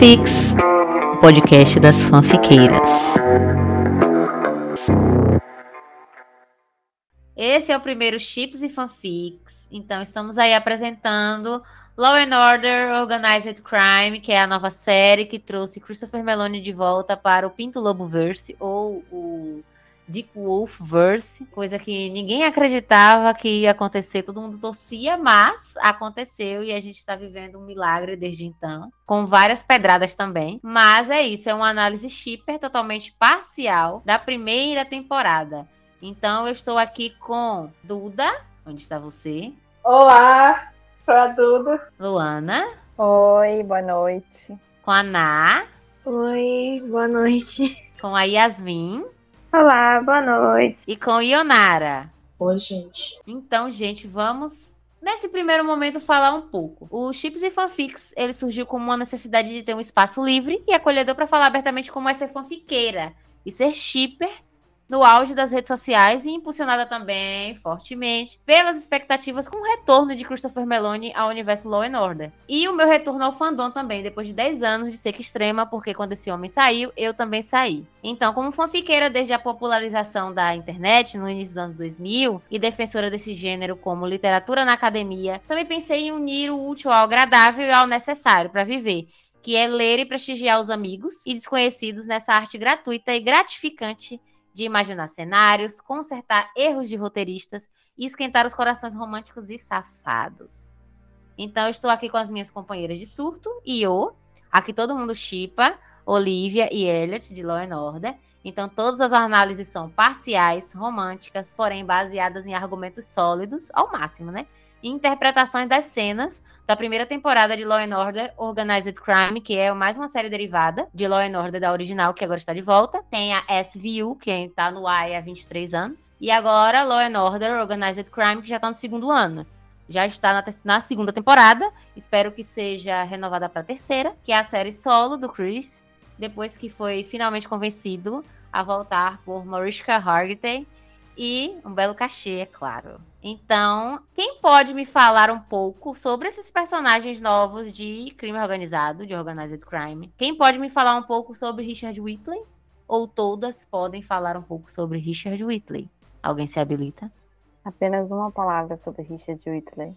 Fanfics, o podcast das fanfiqueiras. Esse é o primeiro Chips e Fanfics. Então, estamos aí apresentando Law and Order Organized Crime, que é a nova série que trouxe Christopher Meloni de volta para o Pinto Lobo Verse, ou o Dick Wolf Verse, coisa que ninguém acreditava que ia acontecer, todo mundo torcia, mas aconteceu e a gente está vivendo um milagre desde então, com várias pedradas também. Mas é isso, é uma análise shipper totalmente parcial da primeira temporada. Então eu estou aqui com Duda, onde está você? Olá, sou a Duda. Luana. Oi, boa noite. Com a Ná. Oi, boa noite. Com a Yasmin. Olá, boa noite. E com Ionara. Oi, gente. Então, gente, vamos nesse primeiro momento falar um pouco. O Chips e Fanfics, ele surgiu como uma necessidade de ter um espaço livre e acolhedor para falar abertamente como é ser fanfiqueira e ser shipper no auge das redes sociais e impulsionada também fortemente pelas expectativas com o retorno de Christopher Meloni ao universo Law and Order. E o meu retorno ao fandom também, depois de 10 anos de seca extrema, porque quando esse homem saiu, eu também saí. Então, como fanfiqueira desde a popularização da internet no início dos anos 2000 e defensora desse gênero como literatura na academia, também pensei em unir o útil ao agradável e ao necessário para viver que é ler e prestigiar os amigos e desconhecidos nessa arte gratuita e gratificante de imaginar cenários, consertar erros de roteiristas e esquentar os corações românticos e safados. Então, eu estou aqui com as minhas companheiras de surto, Io, aqui todo mundo chipa, Olivia e Elliot, de Law and Order. Então, todas as análises são parciais, românticas, porém baseadas em argumentos sólidos, ao máximo, né? Interpretações das cenas da primeira temporada de Law and Order Organized Crime, que é mais uma série derivada de Law and Order da original, que agora está de volta. Tem a SVU, que está no ar há 23 anos. E agora Law and Order Organized Crime, que já está no segundo ano. Já está na, na segunda temporada. Espero que seja renovada para a terceira, que é a série solo do Chris, depois que foi finalmente convencido a voltar por Mariska Hargitay e um belo cachê, é claro. Então, quem pode me falar um pouco sobre esses personagens novos de crime organizado, de organized crime? Quem pode me falar um pouco sobre Richard Whitley? Ou todas podem falar um pouco sobre Richard Whitley? Alguém se habilita? Apenas uma palavra sobre Richard Whitley.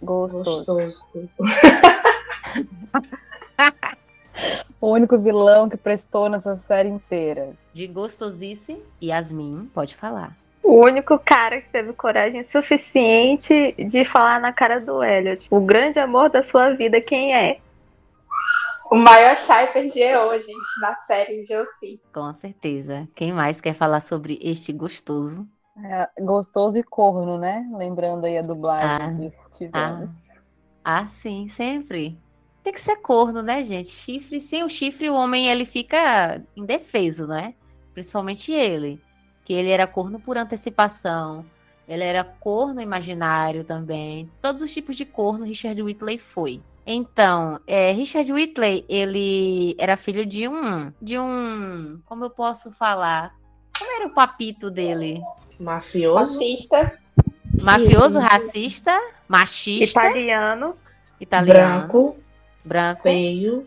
Gostoso. Gostoso. o único vilão que prestou nessa série inteira. De gostosice, Yasmin, pode falar. O único cara que teve coragem suficiente de falar na cara do Elliot. O grande amor da sua vida, quem é? O maior Shyper de EO, gente, na série de Ofi. Com certeza. Quem mais quer falar sobre este gostoso? É, gostoso e corno, né? Lembrando aí a dublagem ah, que tivemos. Ah, ah, sim, sempre. Tem que ser corno, né, gente? Chifre, sem o chifre, o homem ele fica indefeso, né? Principalmente ele que ele era corno por antecipação, ele era corno imaginário também. Todos os tipos de corno Richard Whitley foi. Então, é, Richard Whitley, ele era filho de um, de um, como eu posso falar? Como era o papito dele? Mafioso. Racista. Mafioso, racista, machista. Italiano. Italiano. Branco. Branco. Feio.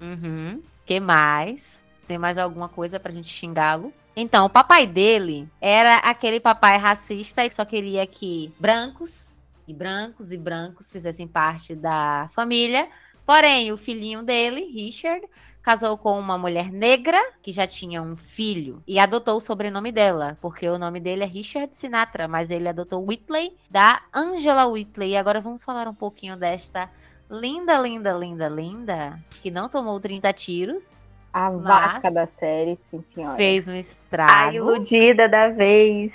Uhum. que mais? Tem mais alguma coisa pra gente xingá-lo? Então, o papai dele era aquele papai racista e só queria que brancos e brancos e brancos fizessem parte da família. Porém, o filhinho dele, Richard, casou com uma mulher negra que já tinha um filho e adotou o sobrenome dela, porque o nome dele é Richard Sinatra, mas ele adotou Whitley da Angela Whitley. E agora vamos falar um pouquinho desta linda, linda, linda, linda, que não tomou 30 tiros a Mas vaca da série, sim, senhora. Fez um estrago. A iludida da vez.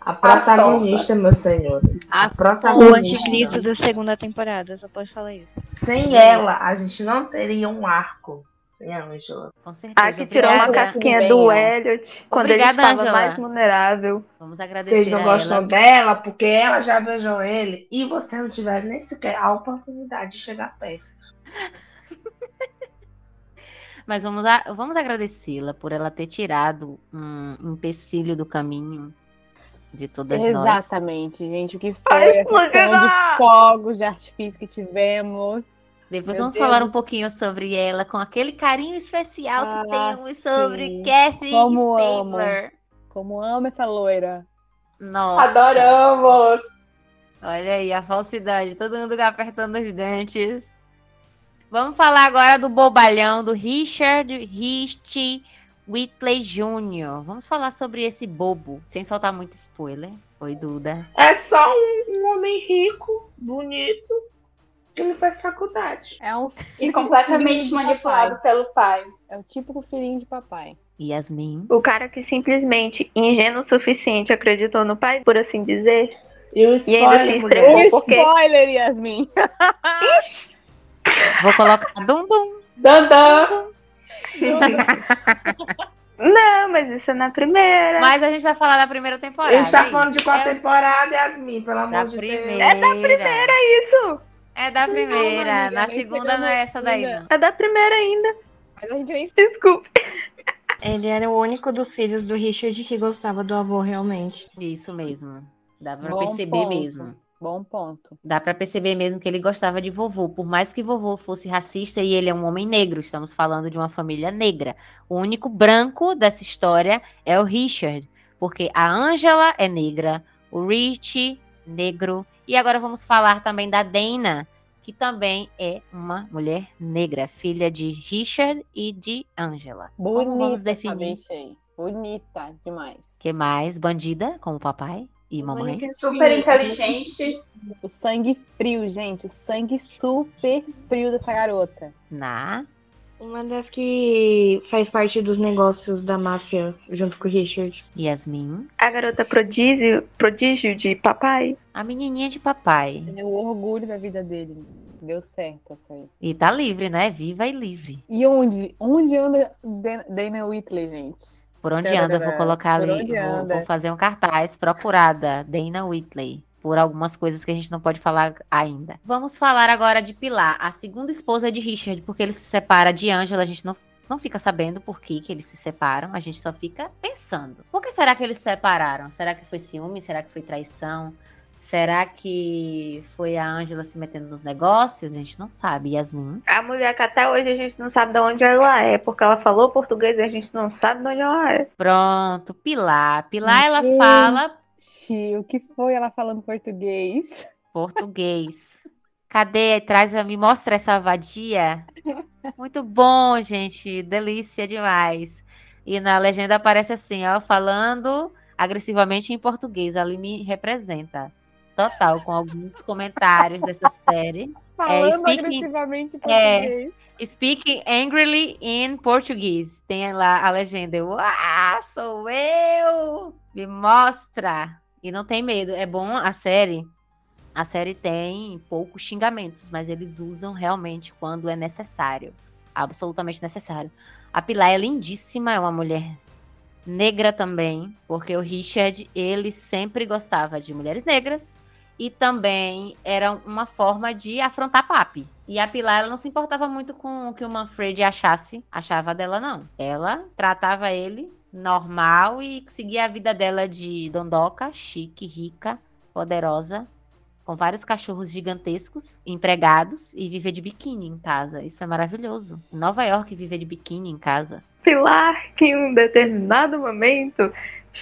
A protagonista, a meus senhores. A, a protagonista. O anticristo da segunda temporada, só pode falar isso. Sem ela, a gente não teria um arco. Sem a Angela. Com certeza. A que tirou uma casquinha do Elliot quando Obrigada, ele estava Angela. mais vulnerável. Vamos agradecer. Vocês não gostam ela. dela porque ela já beijou ele e você não tiver nem sequer a oportunidade de chegar perto. Mas vamos, a, vamos agradecê-la por ela ter tirado um empecilho do caminho de todas Exatamente, nós. Exatamente, gente. O que foi Ai, essa sessão de fogos de artifício que tivemos? Depois Meu vamos Deus. falar um pouquinho sobre ela, com aquele carinho especial que Ah, temos sobre sim. Kathy Como amo. Como amo essa loira. Nossa. Adoramos! Olha aí a falsidade, todo mundo apertando os dentes. Vamos falar agora do bobalhão do Richard Rich Whitley Jr. Vamos falar sobre esse bobo, sem soltar muito spoiler. Oi, Duda. É só um, um homem rico, bonito, que não faz faculdade. É um E completamente manipulado pelo pai. É o típico filhinho de papai. Yasmin. O cara que simplesmente, ingênuo o suficiente, acreditou no pai, por assim dizer. E o E ainda se spoiler, estrepou. mulher. Por quê? spoiler, Yasmin. Vou colocar dum dum. Dandan! Não, mas isso é na primeira. Mas a gente vai falar da primeira temporada. A gente tá é falando de isso. qual é temporada, Yasmin? Pelo da amor de primeira. Deus. É da primeira. Isso! É da primeira. amiga, Na segunda não é essa daí, não. É da primeira ainda. Mas a gente nem Desculpa. Ele era o único dos filhos do Richard que gostava do avô realmente. Isso mesmo. Dá pra Bom perceber ponto. mesmo. Bom ponto. Dá pra perceber mesmo que ele gostava de vovô, por mais que vovô fosse racista e ele é um homem negro, estamos falando de uma família negra. O único branco dessa história é o Richard, porque a Angela é negra, o Rich, negro, e agora vamos falar também da Dana, que também é uma mulher negra, filha de Richard e de Angela. Bonita Como vamos definir? aí. Bonita demais. que mais? Bandida, como papai e mamãe. Super inteligente. O sangue frio, gente. O sangue super frio dessa garota. Na Uma das que faz parte dos negócios da máfia junto com o Richard. Yasmin, A garota prodígio, prodígio de papai. a menininha de papai. É o orgulho da vida dele. Deu certo essa aí. E tá livre, né? Viva e livre. E onde? Onde anda Dan- Dana Whitley, gente? Por onde Tarará. anda, eu vou colocar ali. Vou, vou fazer um cartaz. Procurada, Dana Whitley. Por algumas coisas que a gente não pode falar ainda. Vamos falar agora de Pilar, a segunda esposa de Richard, porque ele se separa de Angela. A gente não, não fica sabendo por que, que eles se separam. A gente só fica pensando. Por que será que eles se separaram? Será que foi ciúme? Será que foi traição? Será que foi a Angela se metendo nos negócios? A gente não sabe. Yasmin. A mulher que até hoje a gente não sabe de onde ela é, porque ela falou português e a gente não sabe de onde ela é. Pronto, Pilar. Pilar, ela Gente. fala Tio, o que foi ela falando português? português. Cadê? Traz, me mostra essa vadia. Muito bom, gente. Delícia demais. E na legenda aparece assim, ó, falando agressivamente em português. Ali me representa. Total, com alguns comentários dessa série. Falando speaking- agressivamente é. português. Speaking angrily in Portuguese. Tem lá a legenda. Eu, ah, sou eu! Me mostra! E não tem medo. É bom a série. A série tem poucos xingamentos, mas eles usam realmente quando é necessário. Absolutamente necessário. A Pilar é lindíssima, é uma mulher negra também, porque o Richard, ele sempre gostava de mulheres negras e também era uma forma de afrontar Papi. E a Pilar, ela não se importava muito com o que o Manfred achasse, achava dela, não. Ela tratava ele normal e seguia a vida dela de dondoca, chique, rica, poderosa, com vários cachorros gigantescos, empregados e viver de biquíni em casa. Isso é maravilhoso. Nova York, viver de biquíni em casa. Pilar, que em um determinado momento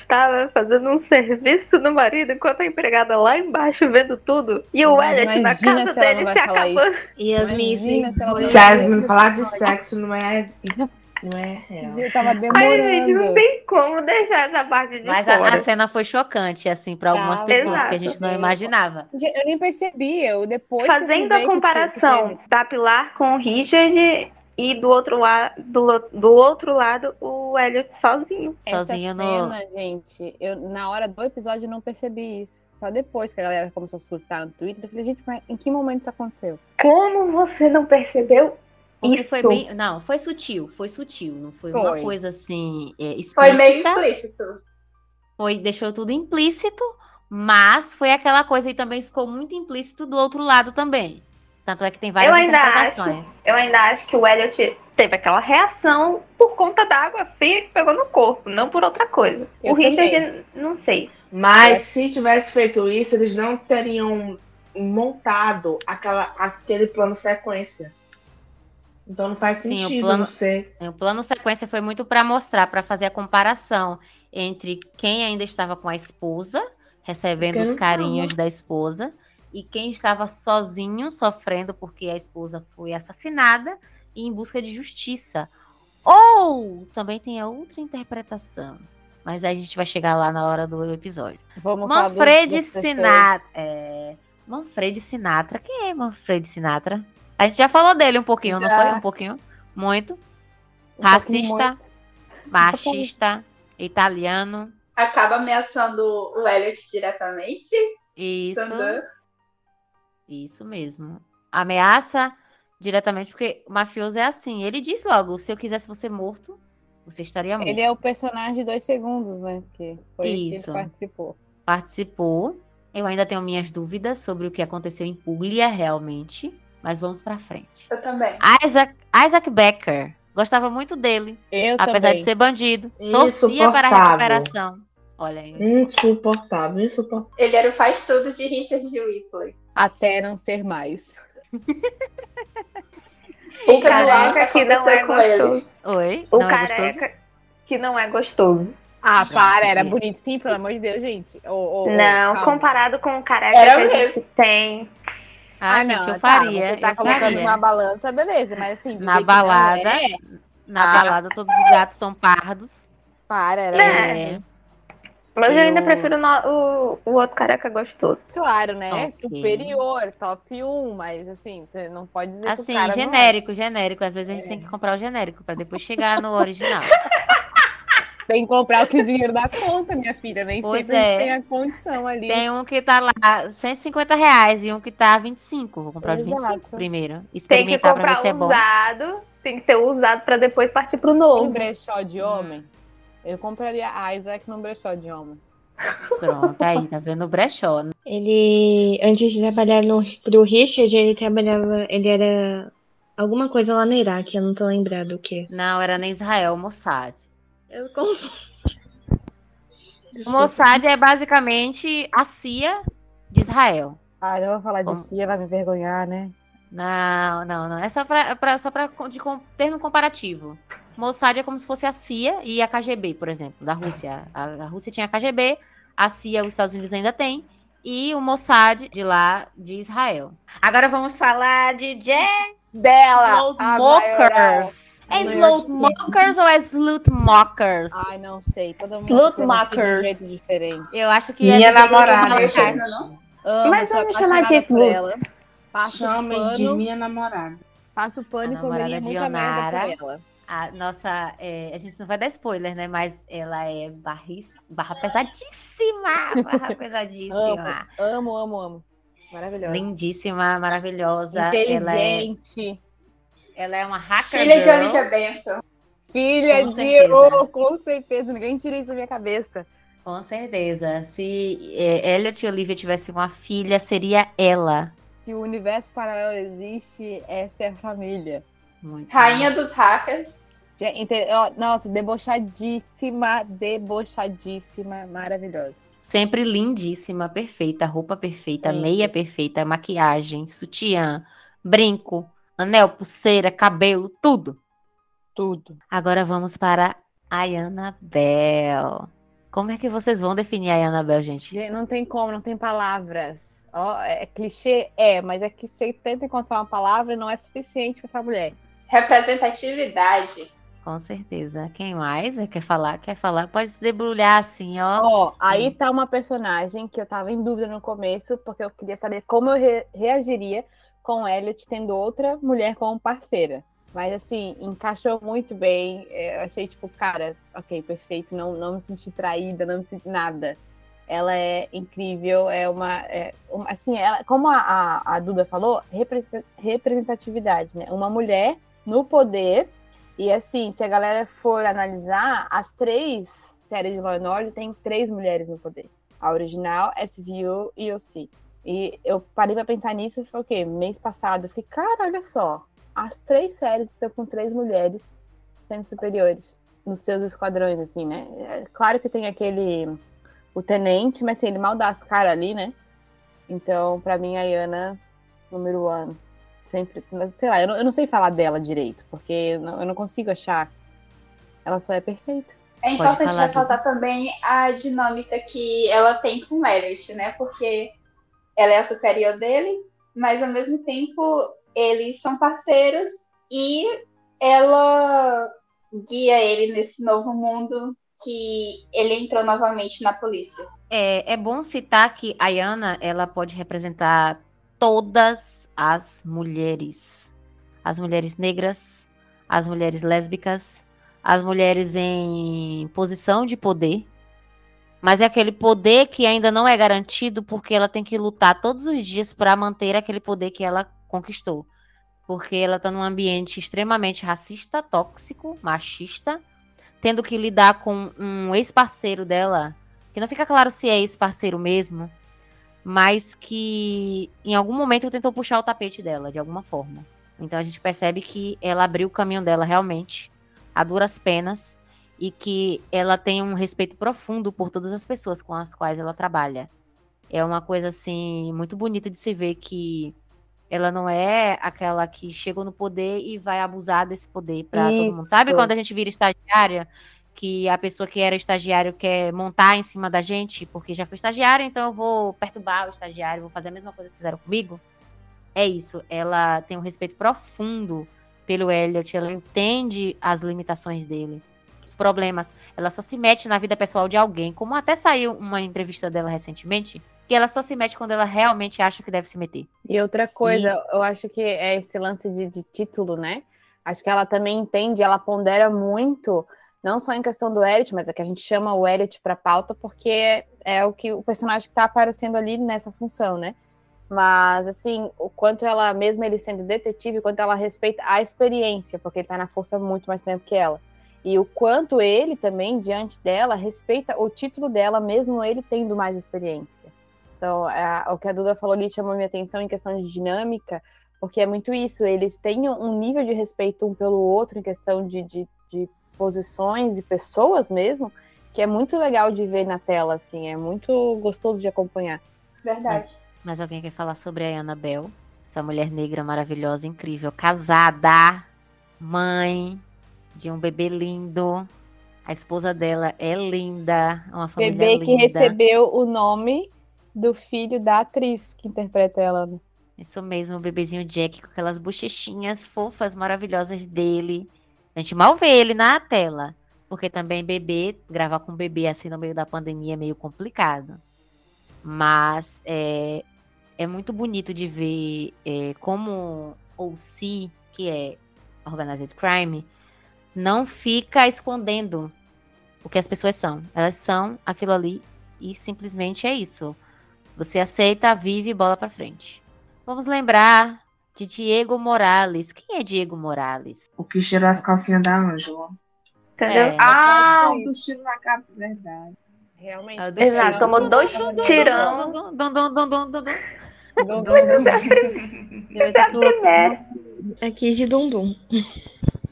estava fazendo um serviço no marido enquanto a empregada lá embaixo vendo tudo. E o Elliot na casa se dele se isso. E as minhas a Yasmin falar de sexo não é, não é real. Eu tava Ai, gente, não demorando. tem como deixar essa parte de Mas a, fora. a cena foi chocante, assim, para algumas Tá, pessoas que a exato. gente não imaginava. Eu nem percebi, eu depois. que Fazendo a que comparação teve- da Pilar com o Richard e do outro, la do, do outro lado o Elliot sozinho. Sozinho Essa no. cena, gente, eu na hora do episódio eu não percebi isso. Só depois que a galera começou a surtar no Twitter, eu falei, gente, mas em que momento isso aconteceu? Como você não percebeu? Porque Isso. foi bem. Não, foi sutil, foi sutil. Não foi, uma Foi. coisa assim. é, Foi meio explícito. foi, deixou tudo implícito, mas foi aquela coisa e também ficou muito implícito do outro lado também. Tanto é que tem várias Eu ainda interpretações. Eu ainda acho que o Elliot teve aquela reação por conta da água fria que pegou no corpo, não por outra coisa. Eu o Richard, não sei. Mas se tivesse feito isso, eles não teriam montado aquela, aquele plano sequência. Então não faz Sim, o sentido plano- você. O plano sequência foi muito para mostrar, para fazer a comparação entre quem ainda estava com a esposa, recebendo Quem os não carinhos da esposa, e quem estava sozinho, sofrendo porque a esposa foi assassinada e em busca de justiça. Ou também tem a outra interpretação. Mas aí a gente vai chegar lá na hora do episódio. Vamos falar do- Manfred. Sinatra. É... Manfred Sinatra. Quem é Manfred Sinatra? A gente já falou dele um pouquinho, não Já. foi? Um pouquinho. Muito. Um Racista, machista, italiano. Acaba ameaçando o Elliot diretamente. Isso, Sandra. Isso mesmo. Ameaça diretamente, porque o mafioso é assim. Ele disse logo: se eu quisesse você morto, você estaria morto. Ele é o personagem de dois segundos, né? Que foi que Isso. ele participou. Participou. Eu ainda tenho minhas dúvidas sobre o que aconteceu em Puglia realmente. Mas vamos pra frente. Eu também. Isaac, Isaac Becker. Gostava muito dele. Eu apesar também. de ser bandido. Torcia para a recuperação. Olha aí. Insuportável, insuportável. Ele era o faz tudo de Richard de Whitley. Até não ser mais. No careca ar que não é com ele. gostoso. Oi? O não é careca que não é gostoso. Ah, para, era bonito sim, pelo amor de Deus, gente. Ô, ô, não, calma. comparado com o careca Era que a mesmo. gente tem. Ah, Ah, gente, não, eu tá, faria. Você tá eu colocando faria. uma balança, beleza, mas assim. Na não balada. é, Na Ah. balada, todos os gatos são pardos. para, era É. Mas eu, ainda Eu- prefiro no- o, o outro careca gostoso. Claro, né? Ok. Superior, top 1, mas assim, você não pode dizer que o Assim, cara não é. genérico, genérico. Às vezes a gente tem que comprar o genérico pra depois chegar no original. Tem que comprar o que o dinheiro dá conta, minha filha. Nem Pois sempre a é. gente tem a condição ali. Tem um que tá lá 150 reais e um que tá 25. Vou comprar o de Exato. 25 primeiro. Tem que Experimentar pra ver comprar se é bom. usado. Tem que ter o usado pra depois partir pro Um novo. brechó de Hum. Eu compraria Isaac num brechó de homem. Pronto, aí, tá vendo o brechó. né? Ele, antes de trabalhar no, pro Richard, ele trabalhava, ele era alguma coisa lá no Iraque, eu não tô lembrado o que. Não, era nem Israel, Mossad. Eu confundo. O Mossad é basicamente a CIA de Israel. Ah, eu vou falar de Como- si, vai me envergonhar, né? Não, não, não. É só pra, pra- só pra de ter no comparativo. Mossad é como se fosse a CIA e a KGB, por exemplo, da Rússia. A, a Rússia tinha a KGB, a CIA os Estados Unidos ainda tem, e o Mossad de lá, de Israel. Agora vamos falar de Jack Dela! a maioral. Slotmokers. É Slotmokers ou é Slutmokers? Ai, não sei. Todo mundo Slut pronuncia de um jeito diferente. Eu acho que Minha é namorada, gente. Amo, Mas vamos chamar de Slut. Passo Chamem de minha namorada. passo pano A e comeria namorada de muita A nossa, é, a gente não vai dar spoiler, né? Mas ela é barris, barra pesadíssima, barra pesadíssima. Amo, amo, amo. Maravilhosa. Lindíssima, maravilhosa. Ela é, Inteligente. ela é uma hacker Filha de girl. Olivia Benson. Filha Com de certeza. ouro, com certeza. Ninguém tira isso da minha cabeça. Com certeza. Se é, Elliot e Olivia tivessem uma filha, seria ela. Se o universo paralelo existe, essa é a família. Muito Rainha dos hackers. Nossa, debochadíssima, debochadíssima, maravilhosa. Sempre lindíssima, perfeita, roupa perfeita, Sim. meia perfeita, maquiagem, sutiã, brinco, anel, pulseira, cabelo, tudo. Tudo. Agora vamos para a Annabelle. Como é que vocês vão definir a Annabelle, gente? Gente, Não tem como, não tem palavras. Ó, é clichê? É, mas é que você tenta encontrar uma palavra e não é suficiente pra essa mulher. Representatividade. Com certeza. Quem mais quer falar? Quer falar? Pode se debrulhar assim, ó. Ó, aí tá uma personagem que eu tava em dúvida no começo, porque eu queria saber como eu re- reagiria com o Elliot tendo outra mulher como parceira. Mas assim, encaixou muito bem. É, Eu achei, tipo, cara, ok, perfeito. Não, não me senti traída, não me senti nada. Ela é incrível, é uma. é uma- assim, ela, como a, a, a Duda falou, representa- representatividade, né? Uma mulher no poder. E assim, se a galera for analisar, as três séries de Law Order tem três mulheres no poder. A original, SVU e OC. E eu parei pra pensar nisso e foi o quê? Mês passado. Eu fiquei, cara, olha só. As três séries estão com três mulheres sendo superiores nos seus esquadrões, assim, né? É claro que tem aquele. O tenente, mas assim, ele mal dá as caras ali, né? Então, pra mim, a Yana, número one. Sempre, mas, sei lá, eu não, eu não sei falar dela direito, porque eu não, eu não consigo achar. Ela só é perfeita. É importante falar, ressaltar também a dinâmica que ela tem com o Elliot, né? Porque ela é a superior dele, mas ao mesmo tempo eles são parceiros e ela guia ele nesse novo mundo que ele entrou novamente na polícia. É, é bom citar que a Yana, ela pode representar todas as mulheres. As mulheres negras, as mulheres lésbicas, as mulheres em posição de poder. Mas é aquele poder que ainda não é garantido porque ela tem que lutar todos os dias para manter aquele poder que ela conquistou. Porque ela está num ambiente extremamente racista, tóxico, machista, tendo que lidar com um ex-parceiro dela, que não fica claro se é ex-parceiro mesmo, mas que em algum momento tentou puxar o tapete dela, de alguma forma. Então a gente percebe que ela abriu o caminho dela realmente, a duras penas, e que ela tem um respeito profundo por todas as pessoas com as quais ela trabalha. É uma coisa assim muito bonita de se ver que ela não é aquela que chegou no poder e vai abusar desse poder para todo mundo. Sabe quando a gente vira estagiária, que a pessoa que era estagiário quer montar em cima da gente porque já foi estagiária, então eu vou perturbar o estagiário, vou fazer a mesma coisa que fizeram comigo? É isso. Ela tem um respeito profundo pelo Elliot, ela entende as limitações dele, os problemas. Ela só se mete na vida pessoal de alguém, como até saiu uma entrevista dela recentemente, que ela só se mete quando ela realmente acha que deve se meter. E outra coisa, eu acho que é esse lance de, de título, né? Acho que ela também entende, ela pondera muito, não só em questão do Elliot, mas é que a gente chama o Elliot para pauta porque é, é o que o personagem que está aparecendo ali nessa função, né? Mas assim, o quanto ela, mesmo ele sendo detetive, o quanto ela respeita a experiência, porque ele tá na força muito mais tempo que ela. E o quanto ele também, diante dela, respeita o título dela, mesmo ele tendo mais experiência. Então, a- o que a Duda falou ali chamou minha atenção em questão de dinâmica, porque é muito isso, eles têm um nível de respeito um pelo outro em questão de, de, de posições e pessoas mesmo, que é muito legal de ver na tela, assim, é muito gostoso de acompanhar. Verdade. Mas alguém quer falar sobre a Annabelle? Essa mulher negra maravilhosa, incrível, casada, mãe de um bebê lindo. A esposa dela é linda, uma família Bebê que linda. recebeu o nome do filho da atriz que interpreta ela. né? Isso mesmo, o bebezinho Jack com aquelas bochechinhas fofas, maravilhosas dele. A gente mal vê ele na tela, porque também bebê, gravar com bebê assim no meio da pandemia é meio complicado. Mas é, é muito bonito de ver é, como o C, que é Organized Crime, não fica escondendo o que as pessoas são. Elas são aquilo ali e simplesmente é isso. Você aceita, vive e bola pra frente. Vamos lembrar de Diego Morales. Quem é Diego Morales? O que cheirou as calcinhas da Ângela. Entendeu? É. Ah, o do tiro na cara, verdade. Realmente. Exato, Tirão. tomou dois tirão. Aqui de Dundum.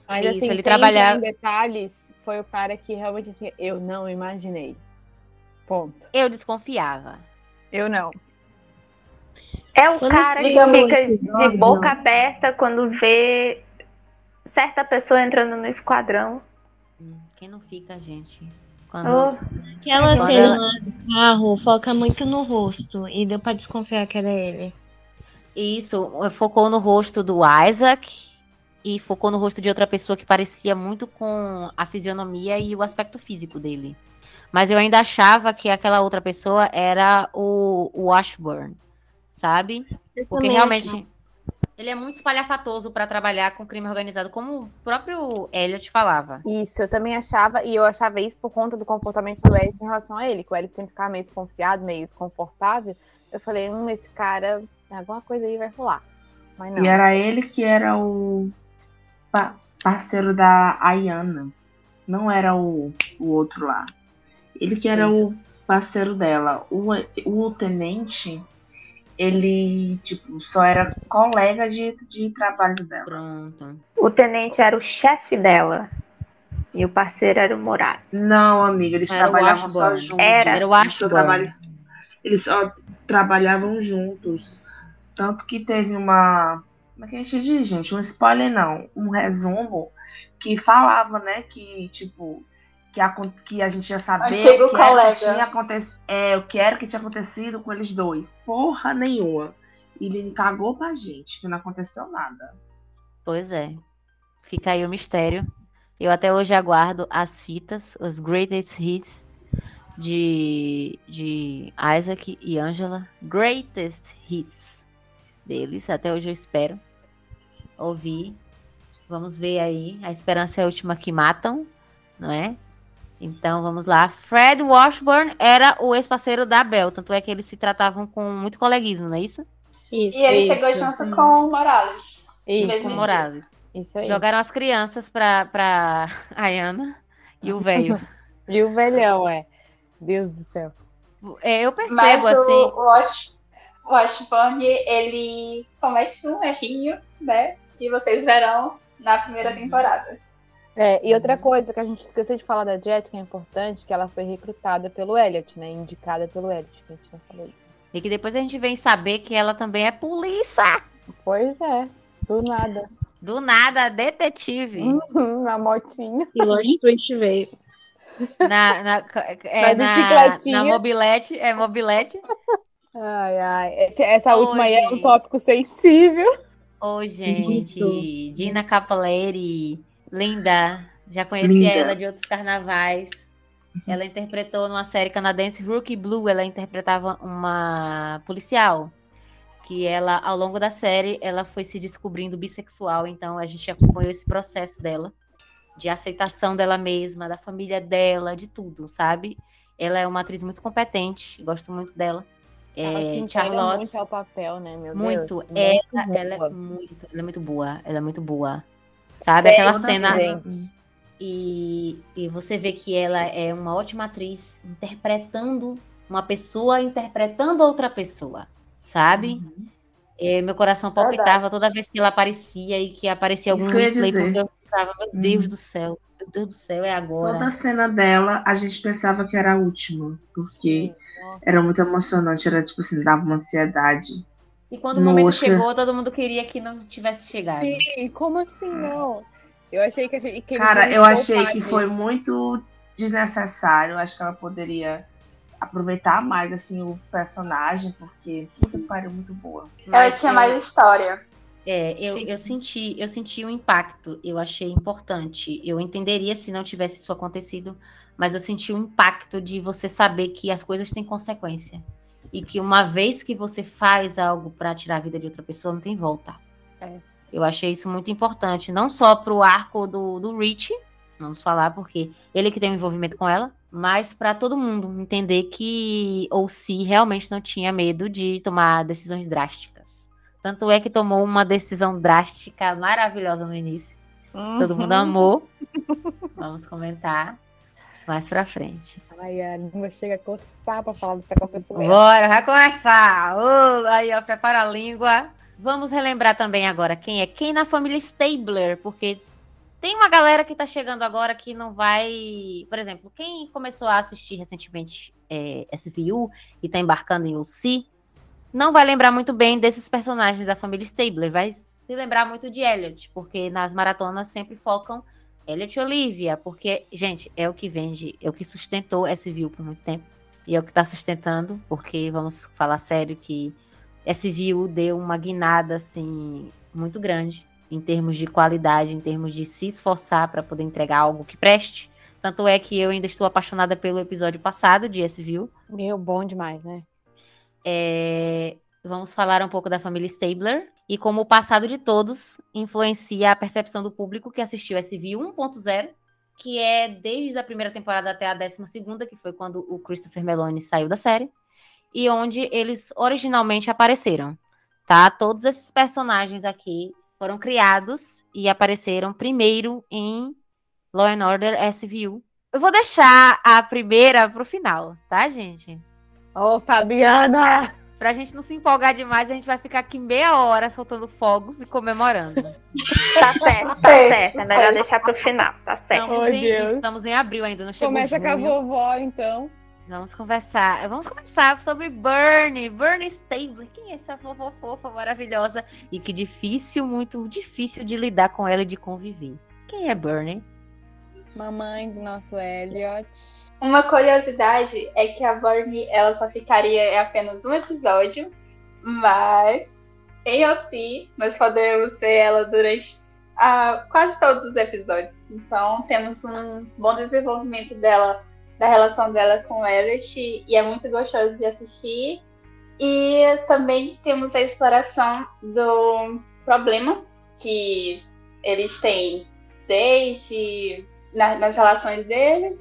Mas Isso, assim, ele trabalhava- detalhes, foi o cara que realmente assim, eu não imaginei. Ponto. Eu desconfiava. Eu não. É o Quando cara que fica de boca aberta quando vê certa pessoa entrando no esquadrão. Hum, Quem não fica, gente? Quando... Oh, Aquela Quando cena ela- do carro foca muito no rosto e deu pra desconfiar que era ele. Isso, focou no rosto do Isaac e focou no rosto de outra pessoa que parecia muito com a fisionomia e o aspecto físico dele. Mas eu ainda achava que aquela outra pessoa era o, o Washburn, sabe? Porque realmente ele é muito espalhafatoso para trabalhar com crime organizado, como o próprio Elliot falava. Isso, eu também achava, e eu achava isso por conta do comportamento do Elliot em relação a ele, que o Elliot sempre ficava meio desconfiado, meio desconfortável. Eu falei, hum, esse cara, alguma coisa aí vai rolar. Mas não. E era ele que era o pa- parceiro da Ayana. Não era o, o outro lá. Ele que era Isso. o parceiro dela. O, o tenente, ele, tipo, só era colega de, de trabalho dela. Pronto. o tenente era o chefe dela. E o parceiro era o Morato. Não, amiga, eles Era trabalhavam só juntos. Era. Era o Washburn. trabalha- Eles só trabalhavam juntos. Tanto que teve uma. Como é que a gente diz, gente? Um spoiler não. Um resumo que falava, né, que, tipo, que a, que a gente sabia Antigo que, colega. que tinha acontecido. É, o que era que tinha acontecido com eles dois. Porra nenhuma. E ele cagou pra gente, que não aconteceu nada. Pois é. Fica aí o mistério. Eu até hoje aguardo as fitas, os greatest hits de, de Isaac e Angela. Greatest hits deles. Até hoje eu espero ouvir. Vamos ver aí. A esperança é a última que matam, não é? Então vamos lá. Fred Washburn era o ex-parceiro da Bel. Tanto é que eles se tratavam com muito coleguismo, não é isso? Isso. E ele Isso, chegou junto sim. com o Morales. Isso, Com. Morales. isso aí. Jogaram as crianças pra, pra Ayana e o velho. E o velhão, é. Deus do céu. É, eu percebo, Mas assim. o, o Wash- Washburn, ele comete um errinho, né? Que vocês verão na primeira Uhum. temporada. É, e outra coisa que a gente esqueceu de falar da Jet, que é importante, que ela foi recrutada pelo Elliot, né? Indicada pelo Elliot, que a gente não falou. E que depois a gente vem saber que ela também é polícia. Pois é, do nada. Do nada, detetive. Uhum, na motinha. E longe twist veio. Na, na, é, Na na, mobilete. É mobilete. Ai, ai. Esse- essa Ô, última aí é um gente. tópico sensível. Ô, gente. Dina Capoleri. Linda. Já conhecia Linda. ela de outros carnavais. Ela interpretou numa série canadense Rookie Blue. Ela interpretava uma policial. Que ela, ao longo da série, ela foi se descobrindo bissexual. Então a gente acompanhou esse processo dela. De aceitação dela mesma, da família dela, de tudo, sabe? Ela é uma atriz muito competente. Gosto muito dela. Ela É, Charlotte. muito ao papel, né, meu Muito. Deus? Ela, Muito ela é muito, ela é muito boa. Ela é muito boa. Sabe? Sério, Aquela cena. gente. E, e você vê que ela é uma ótima atriz interpretando uma pessoa interpretando outra pessoa. Sabe? É, meu coração palpitava Verdade. toda vez que ela aparecia e que aparecia algum replay, porque eu ficava, meu Deus Uhum. do céu, meu Deus do céu, é agora. Toda a cena dela, a gente pensava que era a última. Porque Sim, era muito emocionante. Era tipo assim, dava uma ansiedade. E quando o momento Oscar. chegou, todo mundo queria que não tivesse chegado. Sim, como assim não? Eu achei que, a gente, que Cara, eu achei que foi disso. muito desnecessário. Acho que ela poderia aproveitar mais assim o personagem, porque puta que pariu muito boa. Ela Mas tinha eu- mais história. É, eu, eu senti, eu senti o impacto, eu achei importante. Eu entenderia se não tivesse isso acontecido, mas eu senti o impacto de você saber que as coisas têm consequência. E que uma vez que você faz algo para tirar a vida de outra pessoa, não tem volta. É. Eu achei isso muito importante, não só pro arco do, do Rich, vamos falar, porque ele que tem um envolvimento com ela, mas para todo mundo entender que ou se realmente não tinha medo de tomar decisões drásticas. Tanto é que tomou uma decisão drástica maravilhosa no início. Todo mundo Uhum. amou. Vamos comentar mais pra frente. Ai, a língua chega a coçar pra falar desse acontecimento. Bora, vai começar. Aí, ó, prepara a língua. Vamos relembrar também agora quem é quem na família Stabler, porque tem uma galera que tá chegando agora que não vai. Por exemplo, quem começou a assistir recentemente é, SVU e tá embarcando em UC, não vai lembrar muito bem desses personagens da família Stabler. Vai se lembrar muito de Elliot, porque nas maratonas sempre focam Elliot Olivia, porque, gente, é o que vende, é o que sustentou SVU por muito tempo. E é o que tá sustentando, porque vamos falar sério que SVU deu uma guinada assim muito grande em termos de qualidade, em termos de se esforçar para poder entregar algo que preste. Tanto é que eu ainda estou apaixonada pelo episódio passado de SVU. Meu, bom demais, né? É, vamos falar um pouco da família Stabler e como o passado de todos influencia a percepção do público que assistiu SVU 1.0, que é desde a primeira temporada até a décima segunda, que foi quando o Christopher Meloni saiu da série, e onde eles originalmente apareceram, tá? Todos esses personagens aqui foram criados e apareceram primeiro em Law and Order SVU. Eu vou deixar a primeira pro final, tá, gente? Ô, Fabiana! Pra gente não se empolgar demais, a gente vai ficar aqui meia hora soltando fogos e comemorando. Tá certo, tá Certo, certo. É melhor certo. deixar pro final, tá certo. Estamos, Oh, em, Deus. estamos em abril ainda, não chegou Começa com a junho. vovó, então. Vamos conversar. Vamos conversar sobre Bernie. Bernie Stabler. Quem é essa fofa fofa maravilhosa? E que difícil, muito difícil de lidar com ela e de conviver. Quem é Bernie? Mamãe do nosso Elliot. Uma curiosidade é que a Bernie ela só ficaria em apenas um episódio, mas em OC nós podemos ver ela durante ah, quase todos os episódios. Então temos um bom desenvolvimento dela, da relação dela com o Elliot, e é muito gostoso de assistir. E também temos a exploração do problema que eles têm desde na, nas relações deles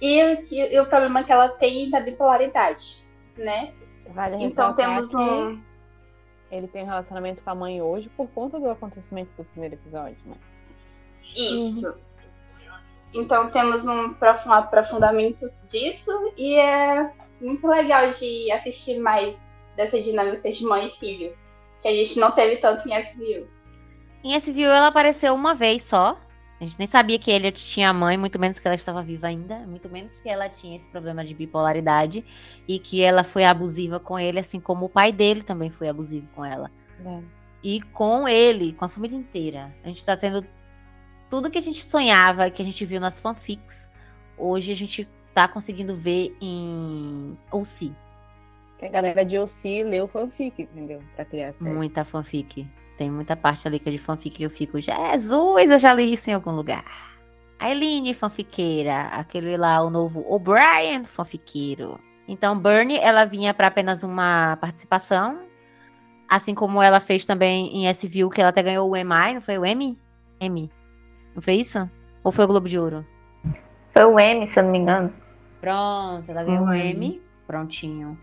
e, e, o problema que ela tem da bipolaridade, né? Vale então temos um ele tem um relacionamento com a mãe hoje por conta do acontecimento do primeiro episódio, né? Isso. Uhum. Então temos um aprofundamento disso e é muito legal de assistir mais dessa dinâmica de mãe e filho, que a gente não teve tanto em SVU. Em SVU ela apareceu uma vez só, a gente nem sabia que ele tinha mãe, muito menos que ela estava viva ainda, muito menos que ela tinha esse problema de bipolaridade e que ela foi abusiva com ele, assim como o pai dele também foi abusivo com ela. É. E com ele, com a família inteira. A gente está tendo tudo que a gente sonhava, que a gente viu nas fanfics. Hoje a gente está conseguindo ver em OC. Que a galera de OC leu fanfic, entendeu? Pra criar série. Muita fanfic. Tem muita parte ali que é de fanfic que eu fico, Jesus, eu já li isso em algum lugar. A Eline, fanfiqueira. Aquele lá, o novo O'Brien, fanfiqueiro. Então, Bernie, ela vinha para apenas uma participação. Assim como ela fez também em SVU, que ela até ganhou o EMI, não foi o Emmy? Emmy. Não foi isso? Ou foi o Globo de Ouro? Foi o Emmy, se eu não me engano. Pronto, ela ganhou o Emmy. Prontinho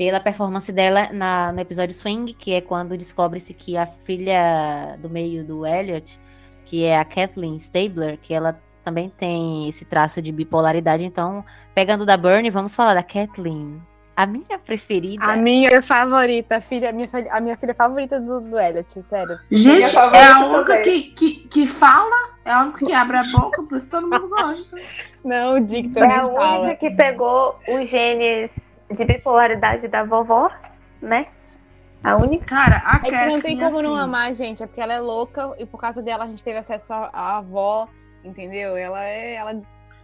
pela performance dela na, no episódio Swing, que é quando descobre-se que a filha do meio do Elliot, que é a Kathleen Stabler, que ela também tem esse traço de bipolaridade. Então, pegando da Bernie, vamos falar da Kathleen. A minha preferida. A minha favorita, a, filha, a, minha, a minha filha favorita do, do Elliot, sério. Gente, é a única que, que, que fala, é a única que abre a boca, por isso todo mundo gosta. Não, o Dick também É a única fala. que pegou os genes de bipolaridade da vovó, né? A única. Cara, a é que não tem como assim... não amar, gente. É porque ela é louca e por causa dela a gente teve acesso à, à avó, entendeu? Ela é. Ela, é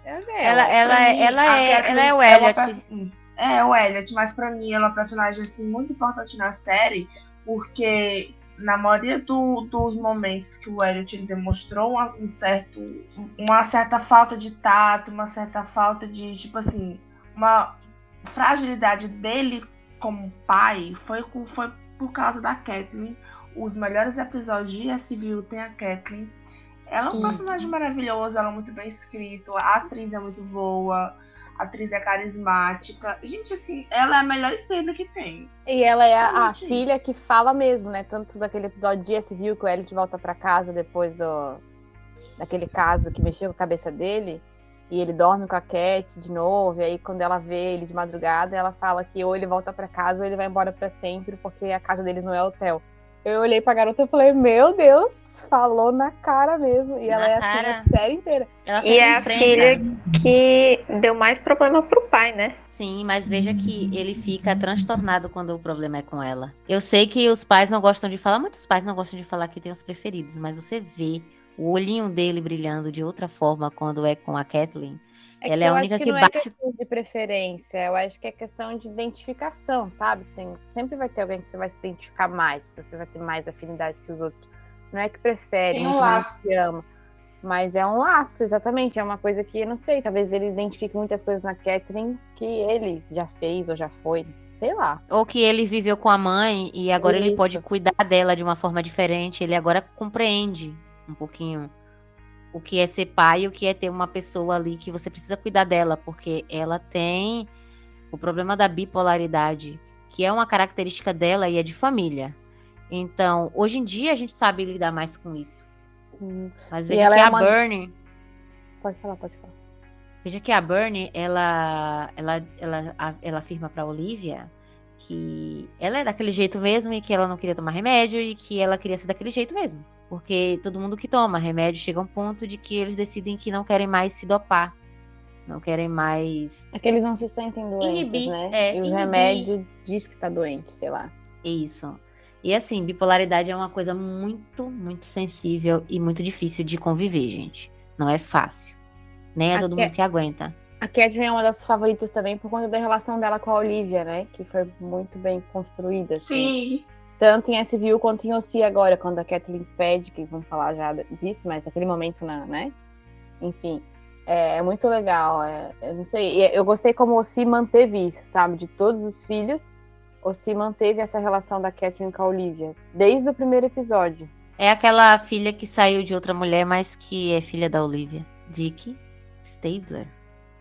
ela, ela, é, ela, é, ela é o Elliot. É, o Elliot, mas pra mim ela é uma personagem assim, muito importante na série, porque na maioria do, dos momentos que o Elliot demonstrou um certo, uma certa falta de tato, uma certa falta de, tipo assim, uma, fragilidade dele como pai foi, foi por causa da Kathleen. Os melhores episódios de SVU tem a Kathleen. Ela Sim. é um personagem maravilhoso, ela é muito bem escrito, a atriz é muito boa, a atriz é carismática. Gente, assim, ela é a melhor estrela que tem. E ela é a, a filha que fala mesmo, né? Tanto daquele episódio de SVU que o Elliot volta para casa depois do daquele caso que mexeu com a cabeça dele e ele dorme com a Cat de novo, e aí quando ela vê ele de madrugada, ela fala que ou ele volta para casa ou ele vai embora para sempre, porque a casa deles não é hotel. Eu olhei pra garota e falei, meu Deus, falou na cara mesmo. E na ela é assim a série inteira. e é a filha que deu mais problema pro pai, né? Sim, mas veja que ele fica transtornado quando o problema é com ela. Eu sei que os pais não gostam de falar, muitos pais não gostam de falar que tem os preferidos, mas você vê o olhinho dele brilhando de outra forma quando é com a Kathleen. É ela é a única que, que não bate. É questão de preferência, eu acho que é questão de identificação, sabe? Tem, sempre vai ter alguém que você vai se identificar mais, que você vai ter mais afinidade que os outros. Não é que prefere, Tem um laço. que ama. Mas é um laço, exatamente. É uma coisa que eu não sei. Talvez ele identifique muitas coisas na Catherine que ele já fez ou já foi. Sei lá. Ou que ele viveu com a mãe e agora Isso. ele pode cuidar dela de uma forma diferente. Ele agora compreende um pouquinho o que é ser pai e o que é ter uma pessoa ali que você precisa cuidar dela, porque ela tem o problema da bipolaridade, que é uma característica dela e é de família. Então, hoje em dia a gente sabe lidar mais com isso. Hum. Mas veja que é a uma... Bernie. Pode falar, pode falar. Veja que a Bernie, ela, ela, ela, ela afirma para Olivia que ela é daquele jeito mesmo e que ela não queria tomar remédio e que ela queria ser daquele jeito mesmo. Porque todo mundo que toma remédio chega a um ponto de que eles decidem que não querem mais se dopar. Não querem mais. É que eles não se sentem doentes, Inibir, né? é, e o inibir. remédio diz que tá doente, sei lá. Isso. E assim, bipolaridade é uma coisa muito, muito sensível e muito difícil de conviver, gente. Não é fácil. Nem é todo Até- mundo que aguenta. A Catherine é uma das favoritas também por conta da relação dela com a Olivia, né? Que foi muito bem construída, assim. Sim. Tanto em SVU quanto em OC agora, quando a Kathleen pede, que vamos falar já disso, mas naquele momento, na, né? Enfim, é, é muito legal. é- eu não sei, eu gostei como o OC manteve isso, sabe? De todos os filhos, o OC manteve essa relação da Kathleen com a Olivia, desde o primeiro episódio. É aquela filha que saiu de outra mulher, mas que é filha da Olivia. Dick Stabler.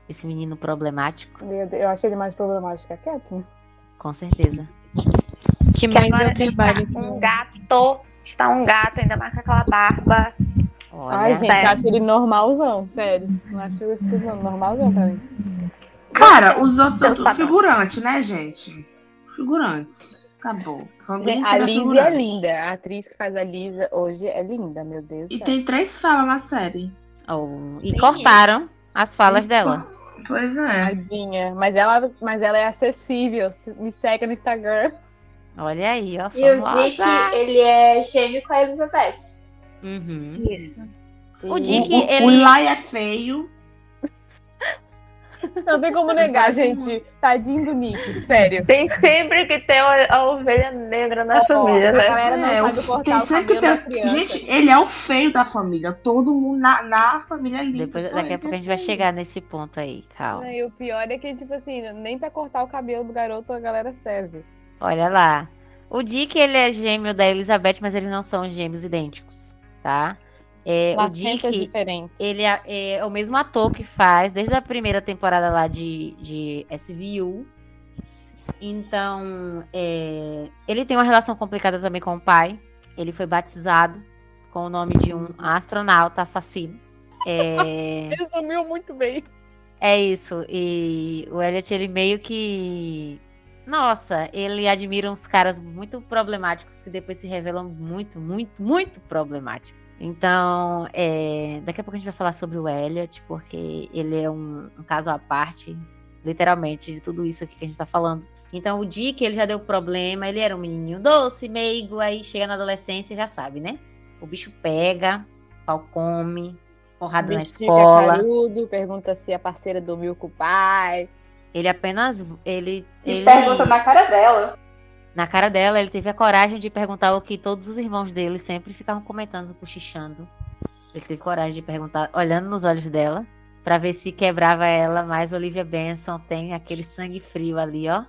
Esse menino problemático, Eu, eu achei ele mais problemático que a Kathleen. com certeza. Que Que mais agora eu trabalho um gato. Está um gato, ainda mais com aquela barba. Olha, Ai, gente, sério. acho ele normalzão, sério. Não acho isso não, normalzão pra mim. Cara, os outros são padrão. figurantes, né, gente? Figurantes. Acabou. Gente, a Lizzie é linda. A atriz que faz a Lisa hoje é linda, meu Deus. E céu. tem três falas na série. Oh, e cortaram as falas dela. Pois é. Tadinha. Mas ela, mas ela é acessível. Me segue no Instagram. Olha aí, ó. E o. Dick, ele é gêmeo com a Elizabeth. Uhum. Isso. O Dick, o, o ele. Eli é feio. Não tem como negar, gente. Tadinho do Nick, sério. Tem sempre que ter a, a ovelha negra na Ó, família, a né? galera não É, sabe o- cortar tem o cabelo da criança. Gente, ele é o feio da família. Todo mundo na, na família é lindo. Depois, daqui a pouco a gente vai chegar nesse ponto aí, calma. E o pior é que, tipo assim, nem pra cortar o cabelo do garoto a galera serve. Olha lá. O Dick, ele é gêmeo da Elizabeth, mas eles não são gêmeos idênticos, tá? É, o Dick, diferentes. ele é, é o mesmo ator que faz desde a primeira temporada lá de, de SVU. Então, é, ele tem uma relação complicada também com o pai. Ele foi batizado com o nome de um astronauta assassino. É, Resumiu muito bem. é isso. E o Elliot, ele meio que. Nossa, ele admira uns caras muito problemáticos que depois se revelam muito, muito, muito problemáticos. Então, é, daqui a pouco a gente vai falar sobre o Elliot, porque ele é um, um caso à parte, literalmente, de tudo isso aqui que a gente tá falando. Então, o Dick, ele já deu problema, ele era um menininho doce, meigo, aí chega na adolescência, já sabe, né? O bicho pega, pau come, porrada na escola. carudo, pergunta se a parceira dormiu com o pai. Ele apenas. Ele, E ele pergunta na cara dela. na cara dela, ele teve a coragem de perguntar o que todos os irmãos dele sempre ficavam comentando, cochichando. Ele teve coragem de perguntar, olhando nos olhos dela, pra ver se quebrava ela. Mas Olivia Benson tem aquele sangue frio ali, ó.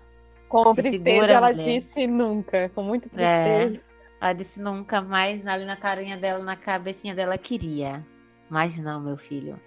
Com Se tristeza, segura, ela mulher. disse nunca. Com muita É. tristeza. Ela disse nunca mais, ali na carinha dela, na cabecinha dela, queria. Mas não, meu filho.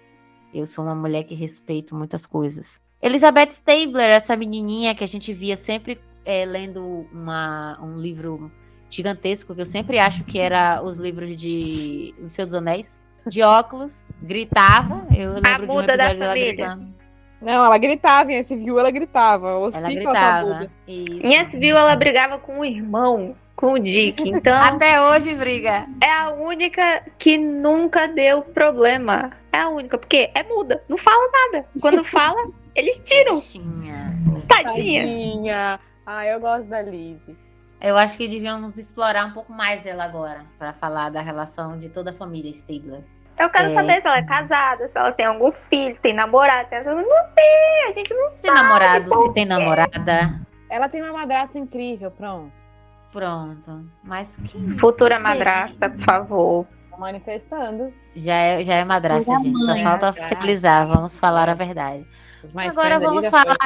Eu sou uma mulher que respeito muitas coisas. Elizabeth Stabler, essa menininha que a gente via sempre é, lendo uma, um livro gigantesco, que eu sempre acho que era os livros de O Senhor dos Anéis. De óculos, gritava. Eu lembro de um episódio dela gritando. Não, ela gritava, em esse viu, ela gritava. O Ela gritava. Em SVU ela brigava com o irmão, com o Dick. Então Até hoje briga. é a única que nunca deu problema. É a única, porque é muda, não fala nada. Quando fala, eles tiram. Bichinha. Tadinha. Tadinha. Ah, eu gosto da Lizzie. Eu acho que devíamos explorar um pouco mais ela agora, para falar da relação de toda a família Stabler. Eu quero É. saber se ela é casada, se ela tem algum filho, tem namorado. Tem... Não tem, a gente não Se tem namorado, se tem namorada, Ela tem uma madrasta incrível, pronto. pronto. Mas que Futura madrasta, por favor. Manifestando. Já é, já é madrasta, a gente. Só mãe, falta já. oficializar. Vamos falar a verdade. Agora vamos falar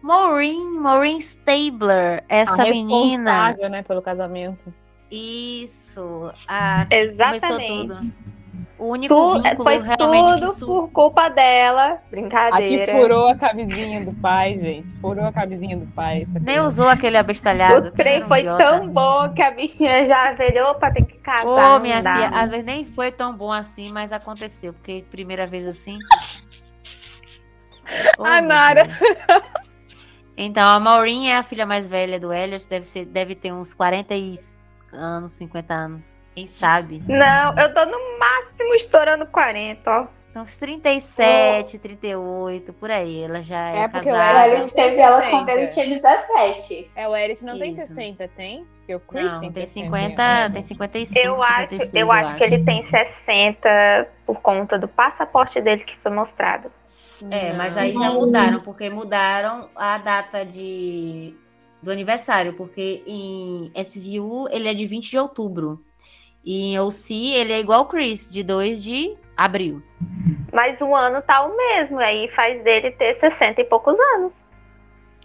Maureen, Maureen Stabler, foi essa a menina. responsável, né, pelo casamento. Isso. A começou Exatamente. tudo. O único Tu- vínculo foi realmente tudo su- por culpa dela. Aqui Brincadeira. furou a camisinha do pai, gente. Furou a camisinha do pai. nem usou aquele abestalhado. O trem foi idiota. tão bom que a bichinha já velhou pra ter que casar. Ô, minha dá, filha, né? às vezes nem foi tão bom assim, mas aconteceu, porque primeira vez assim. Oh, A meu Nara. Então, a Maureen é a filha mais velha do Elliot, deve, ser, deve ter uns 40 e- anos, 50 anos. Quem sabe? Não, eu tô no máximo estourando 40, ó. Então, uns 37, 38, por aí. Ela já é, É porque o O casada. Elliot Elliot teve ela 60. quando ele tinha 17. É, o Eric não tem Isso. 60, tem? O Chris Não, tem tem 60. 50, tem 55, Eu acho, 56, eu acho que ele tem 60 por conta do passaporte dele que foi mostrado. É, mas aí já mudaram, porque mudaram a data de do aniversário, porque em SVU ele é de 20 de outubro. E em OC ele é igual o Chris, de 2 de abril. Mas o ano tá o mesmo, aí faz dele ter 60 e poucos anos.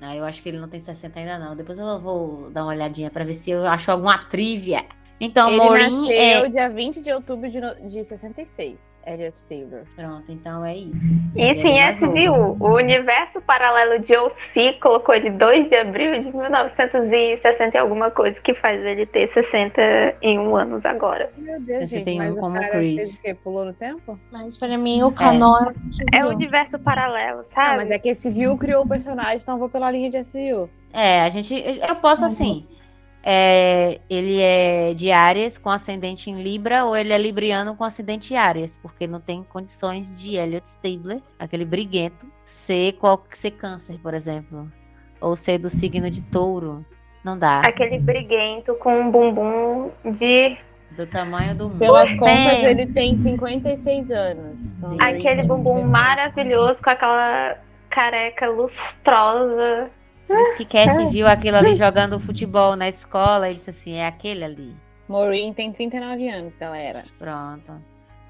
Ah, eu acho que ele não tem 60 ainda não. Depois eu vou dar uma olhadinha pra ver se eu acho alguma trivia. Então, Ele Maureen nasceu é... dia 20 de outubro de, no- de 66, Elliot Taylor. Pronto, então é isso. Isso é em. SVU. O universo paralelo de OC colocou ele 2 de abril de 1960 e alguma coisa, que faz ele ter 61 anos agora. Meu Deus, 61 gente, mas o como cara Chris. fez o quê? Pulou no tempo? Mas para mim o canal É o universo paralelo, sabe? Não, mas é que esse View criou o personagem, então eu vou pela linha de SVU. É, a gente. Eu posso assim. É, ele é de Áries com ascendente em Libra ou ele é libriano com ascendente em Áries, porque não tem condições de Elliot Stabler, aquele briguento, ser, qual, ser câncer, por exemplo. Ou ser do signo de touro. Não dá. Aquele briguento com um bumbum de. Do tamanho do mundo. Pelas contas, Bem, ele tem 56 anos. Então, Aquele bumbum maravilhoso com aquela careca lustrosa. Isso que Cat viu aquilo ali jogando futebol na escola e disse assim: é aquele ali. Maureen tem 39 anos, galera. Pronto.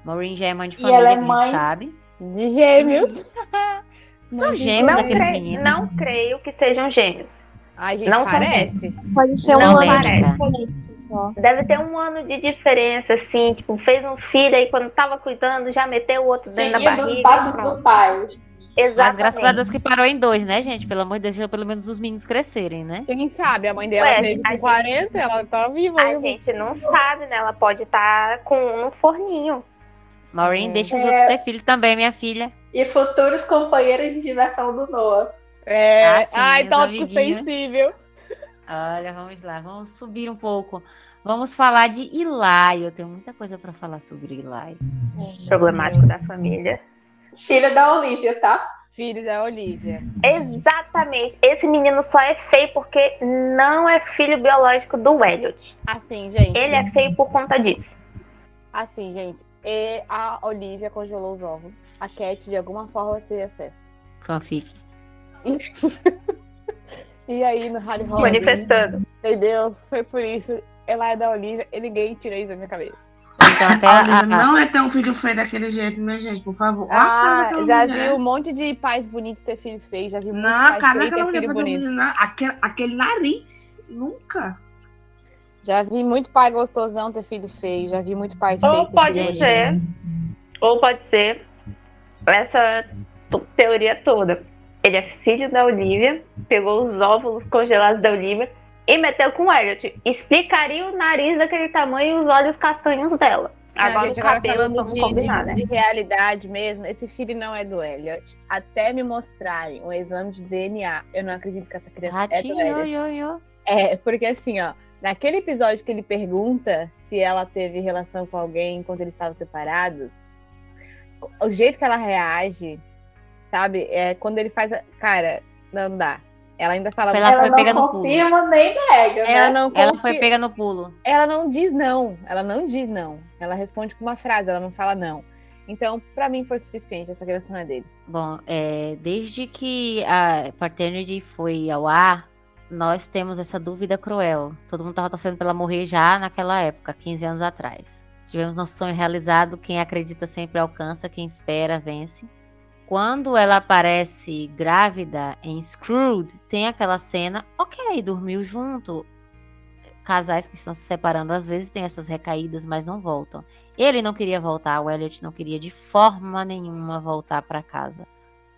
Maureen já é mãe de E família, ela é que a gente mãe- sabe. De gêmeos. São Mãe de gêmeos Não, aqueles cre- meninos. não creio que sejam gêmeos. Ai, gente, Não são parece. pode ser Não um ano. Deve ter um ano de diferença, assim, tipo, fez um filho aí quando tava cuidando, já meteu o outro dentro da Seguindo os barriga. passos do pai. Mas Exatamente. graças a Deus que parou em dois, né, gente? Pelo amor de Deus, pelo menos os meninos crescerem, né? Quem sabe? A mãe dela Ué, teve com gente- 40, ela tá viva A gente não sabe, né? Ela pode estar com um no forninho. Maureen, É. deixa os É. outros ter filho também, minha filha. E futuros companheiros de diversão do Noah. É. Ah, sim, Ai, tópico amiguinhos. sensível. Olha, vamos lá, vamos subir um pouco. Vamos falar de Eli. Eu tenho muita coisa pra falar sobre Eli. Problemático da família. Filho da Olivia, tá? Filho da Olivia. Exatamente. Esse menino só é feio porque não é filho biológico do Elliot. Assim, gente. Ele é feio por conta disso. Assim, gente. E a Olivia congelou os ovos. A Cat, de alguma forma, teve acesso. Fanfic. E aí, no Harry Hall. Manifestando. Entendeu? Foi por isso. Ela é da Olivia e ninguém tirou isso da minha cabeça. Então, até A a, a- não é um filho feio daquele jeito, minha gente, por favor. Ah, já mulher. vi um monte de pais bonitos ter filho feio. Já vi muito Não, a pai cara feio ter mulher filho bonito. dominar. Aquele, aquele nariz. Nunca. Já vi muito pai gostosão ter filho feio. Já vi muito pai feio Ou ter pode bonito. ser, ou pode ser essa teoria toda. Ele é filho da Olivia, pegou os óvulos congelados da Olivia e meteu com o Elliot. Explicaria o nariz daquele tamanho e os olhos castanhos dela. Não, Agora gente, o agora cabelo, falando vamos de, combinar, de- né? de realidade mesmo, esse filho não é do Elliot. Até me mostrarem um exame de DNA, eu não acredito que essa criança é do Ratinho, Elliot. yo, yo. É, porque assim, ó, naquele episódio que ele pergunta se ela teve relação com alguém enquanto eles estavam separados, o jeito que ela reage, sabe? É quando ele faz. a- Cara, não dá. Ela ainda fala. Foi lá, ela foi pega não no pulo. confirma nem nega, ela né? não Ela confi- foi pega no pulo. ela não diz não. Ela não diz não. Ela responde com uma frase, ela não fala não. Então, pra mim foi suficiente. Essa criança não é dele. Bom, é, desde que a Paternity foi ao ar, nós temos essa dúvida cruel. Todo mundo estava torcendo pra ela morrer já naquela época, 15 anos atrás. Tivemos nosso sonho realizado, quem acredita sempre alcança, quem espera vence. Quando ela aparece grávida em Screwed, tem aquela cena, ok, dormiu junto. Casais que estão se separando às vezes têm essas recaídas, mas não voltam. Ele não queria voltar, o Elliot não queria de forma nenhuma voltar para casa.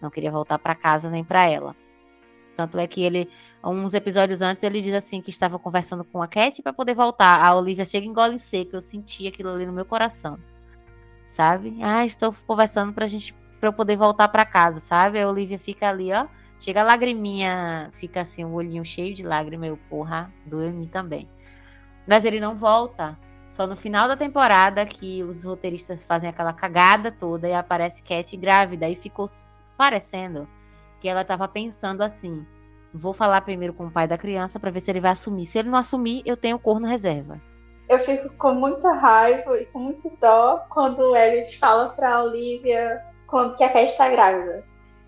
Não queria voltar para casa nem para ela. Tanto é que ele, uns episódios antes, ele diz assim que estava conversando com a Cat para poder voltar. A Olivia chega e engole seco, eu senti aquilo ali no meu coração. Sabe? Ah, estou conversando pra gente para eu poder voltar para casa, sabe? A Olivia fica ali, ó. Chega a lagriminha, fica assim, o olhinho cheio de lágrima, eu, porra, doeu em mim também. Mas ele não volta. Só no final da temporada que os roteiristas fazem aquela cagada toda e aparece Cat grávida e ficou parecendo que ela tava pensando assim: vou falar primeiro com o pai da criança pra ver se ele vai assumir. Se ele não assumir, eu tenho corno reserva. Eu fico com muita raiva e com muito dó quando o Elliot fala pra Olivia quando que a Cat tá grávida.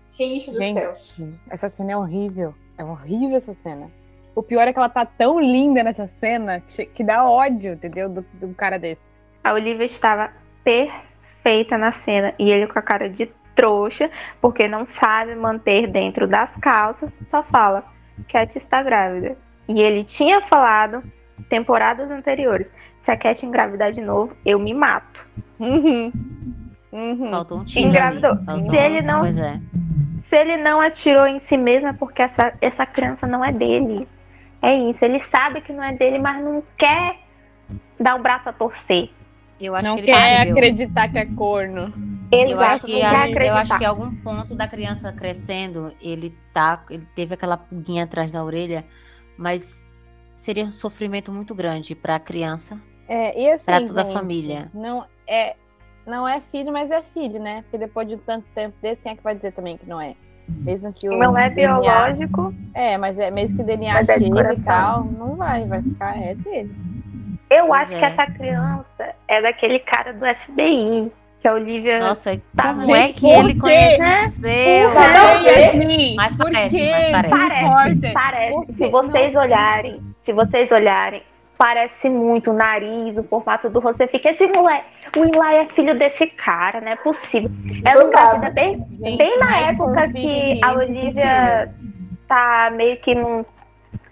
Gente do céu. Gente, essa cena é horrível. É horrível essa cena. O pior é que ela tá tão linda nessa cena que dá ódio, entendeu? Do, do cara desse. A Olivia estava perfeita na cena e ele com a cara de trouxa, porque não sabe manter dentro das calças, só fala: Cat está grávida. E ele tinha falado temporadas anteriores: se a Cat engravidar de novo, eu me mato. Uhum. Uhum. Faltou um tiro. Engravidou. Faltou Se ele não- Pois é. Se ele não atirou em si mesmo, é porque essa, essa criança não é dele. É isso. Ele sabe que não é dele, mas não quer dar o braço a torcer. Eu acho Não que ele quer percebeu. acreditar que é corno. Eu Exato, acho, que, não quer a- eu acho que em algum ponto da criança crescendo, ele tá, ele teve aquela pulguinha atrás da orelha, mas seria um sofrimento muito grande para a criança. É, e assim, Pra toda a gente, família. Não é, não é filho, mas é filho, né? Porque depois de tanto tempo desse, quem é que vai dizer também que não é? Mesmo que o Não é DNA biológico. É, mas é mesmo que o DNA é chegue e coração. tal, não vai, vai ficar é dele. Eu Pois acho é. que essa criança é daquele cara do FBI, que a Olivia. Nossa, Tá, como gente, é que por ele quê? conheceu? Ver. Assim, Mas por parece, quê? mas parece. Parece, parece. Por quê? Se vocês Nossa. olharem, se vocês olharem, parece muito o nariz, o formato do rosto. Você fica, esse moleque, o Eli é filho desse cara, não é possível. Ela Do engravida nada. bem, Gente, bem na época que a Olivia tá meio que não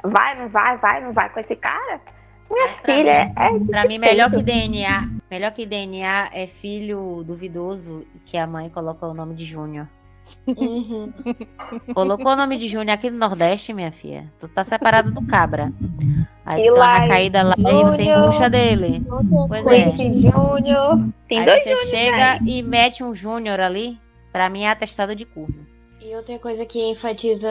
vai, não vai, vai, não vai com esse cara. Minha Mas pra filha mim- é de Pra mim, melhor que. DNA, melhor que DNA é filho duvidoso que a mãe coloca o nome de Júnior. Uhum. Colocou o nome de Júnior aqui no Nordeste, minha filha. Tu tá separada do cabra. Aí tu dá uma caída lá e você embucha dele. Pois é. Júnior. Tem Aí dois você Júnior chega aí. e mete um Júnior ali. Pra mim é atestado de curva. E outra coisa que enfatiza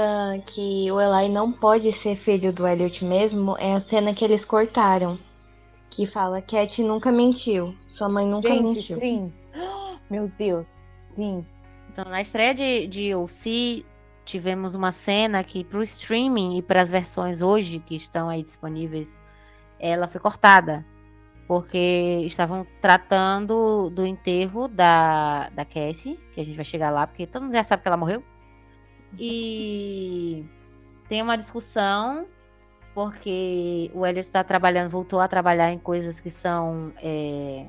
que o Eli não pode ser filho do Elliot mesmo é a cena que eles cortaram. Que fala, Cat nunca mentiu. Sua mãe nunca Gente, mentiu. sim. Meu Deus, sim. Então, na estreia de, de OC, tivemos uma cena que pro streaming e para as versões hoje que estão aí disponíveis, ela foi cortada. Porque estavam tratando do enterro da, da Cassie, que a gente vai chegar lá, porque todo mundo já sabe que ela morreu. E tem uma discussão, porque o Elliot está trabalhando, voltou a trabalhar em coisas que são é,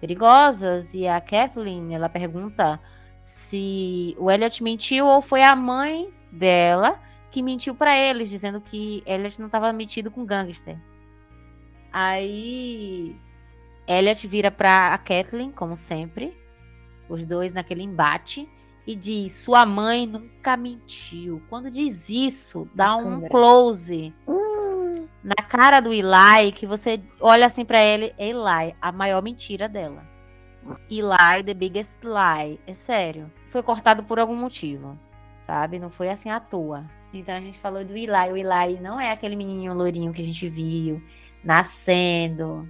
perigosas, e a Kathleen, ela pergunta se o Elliot mentiu ou foi a mãe dela que mentiu pra eles, dizendo que Elliot não estava metido com gangster. Aí Elliot vira pra a Kathleen, como sempre, os dois naquele embate, e diz: Sua mãe nunca mentiu. Quando diz isso, dá um close na cara do Eli, que você olha assim pra ele, Eli, a maior mentira dela. Eli, the biggest lie. É sério. Foi cortado por algum motivo, sabe? Não foi assim à toa. Então a gente falou do Eli. O Eli não é aquele menininho loirinho que a gente viu nascendo,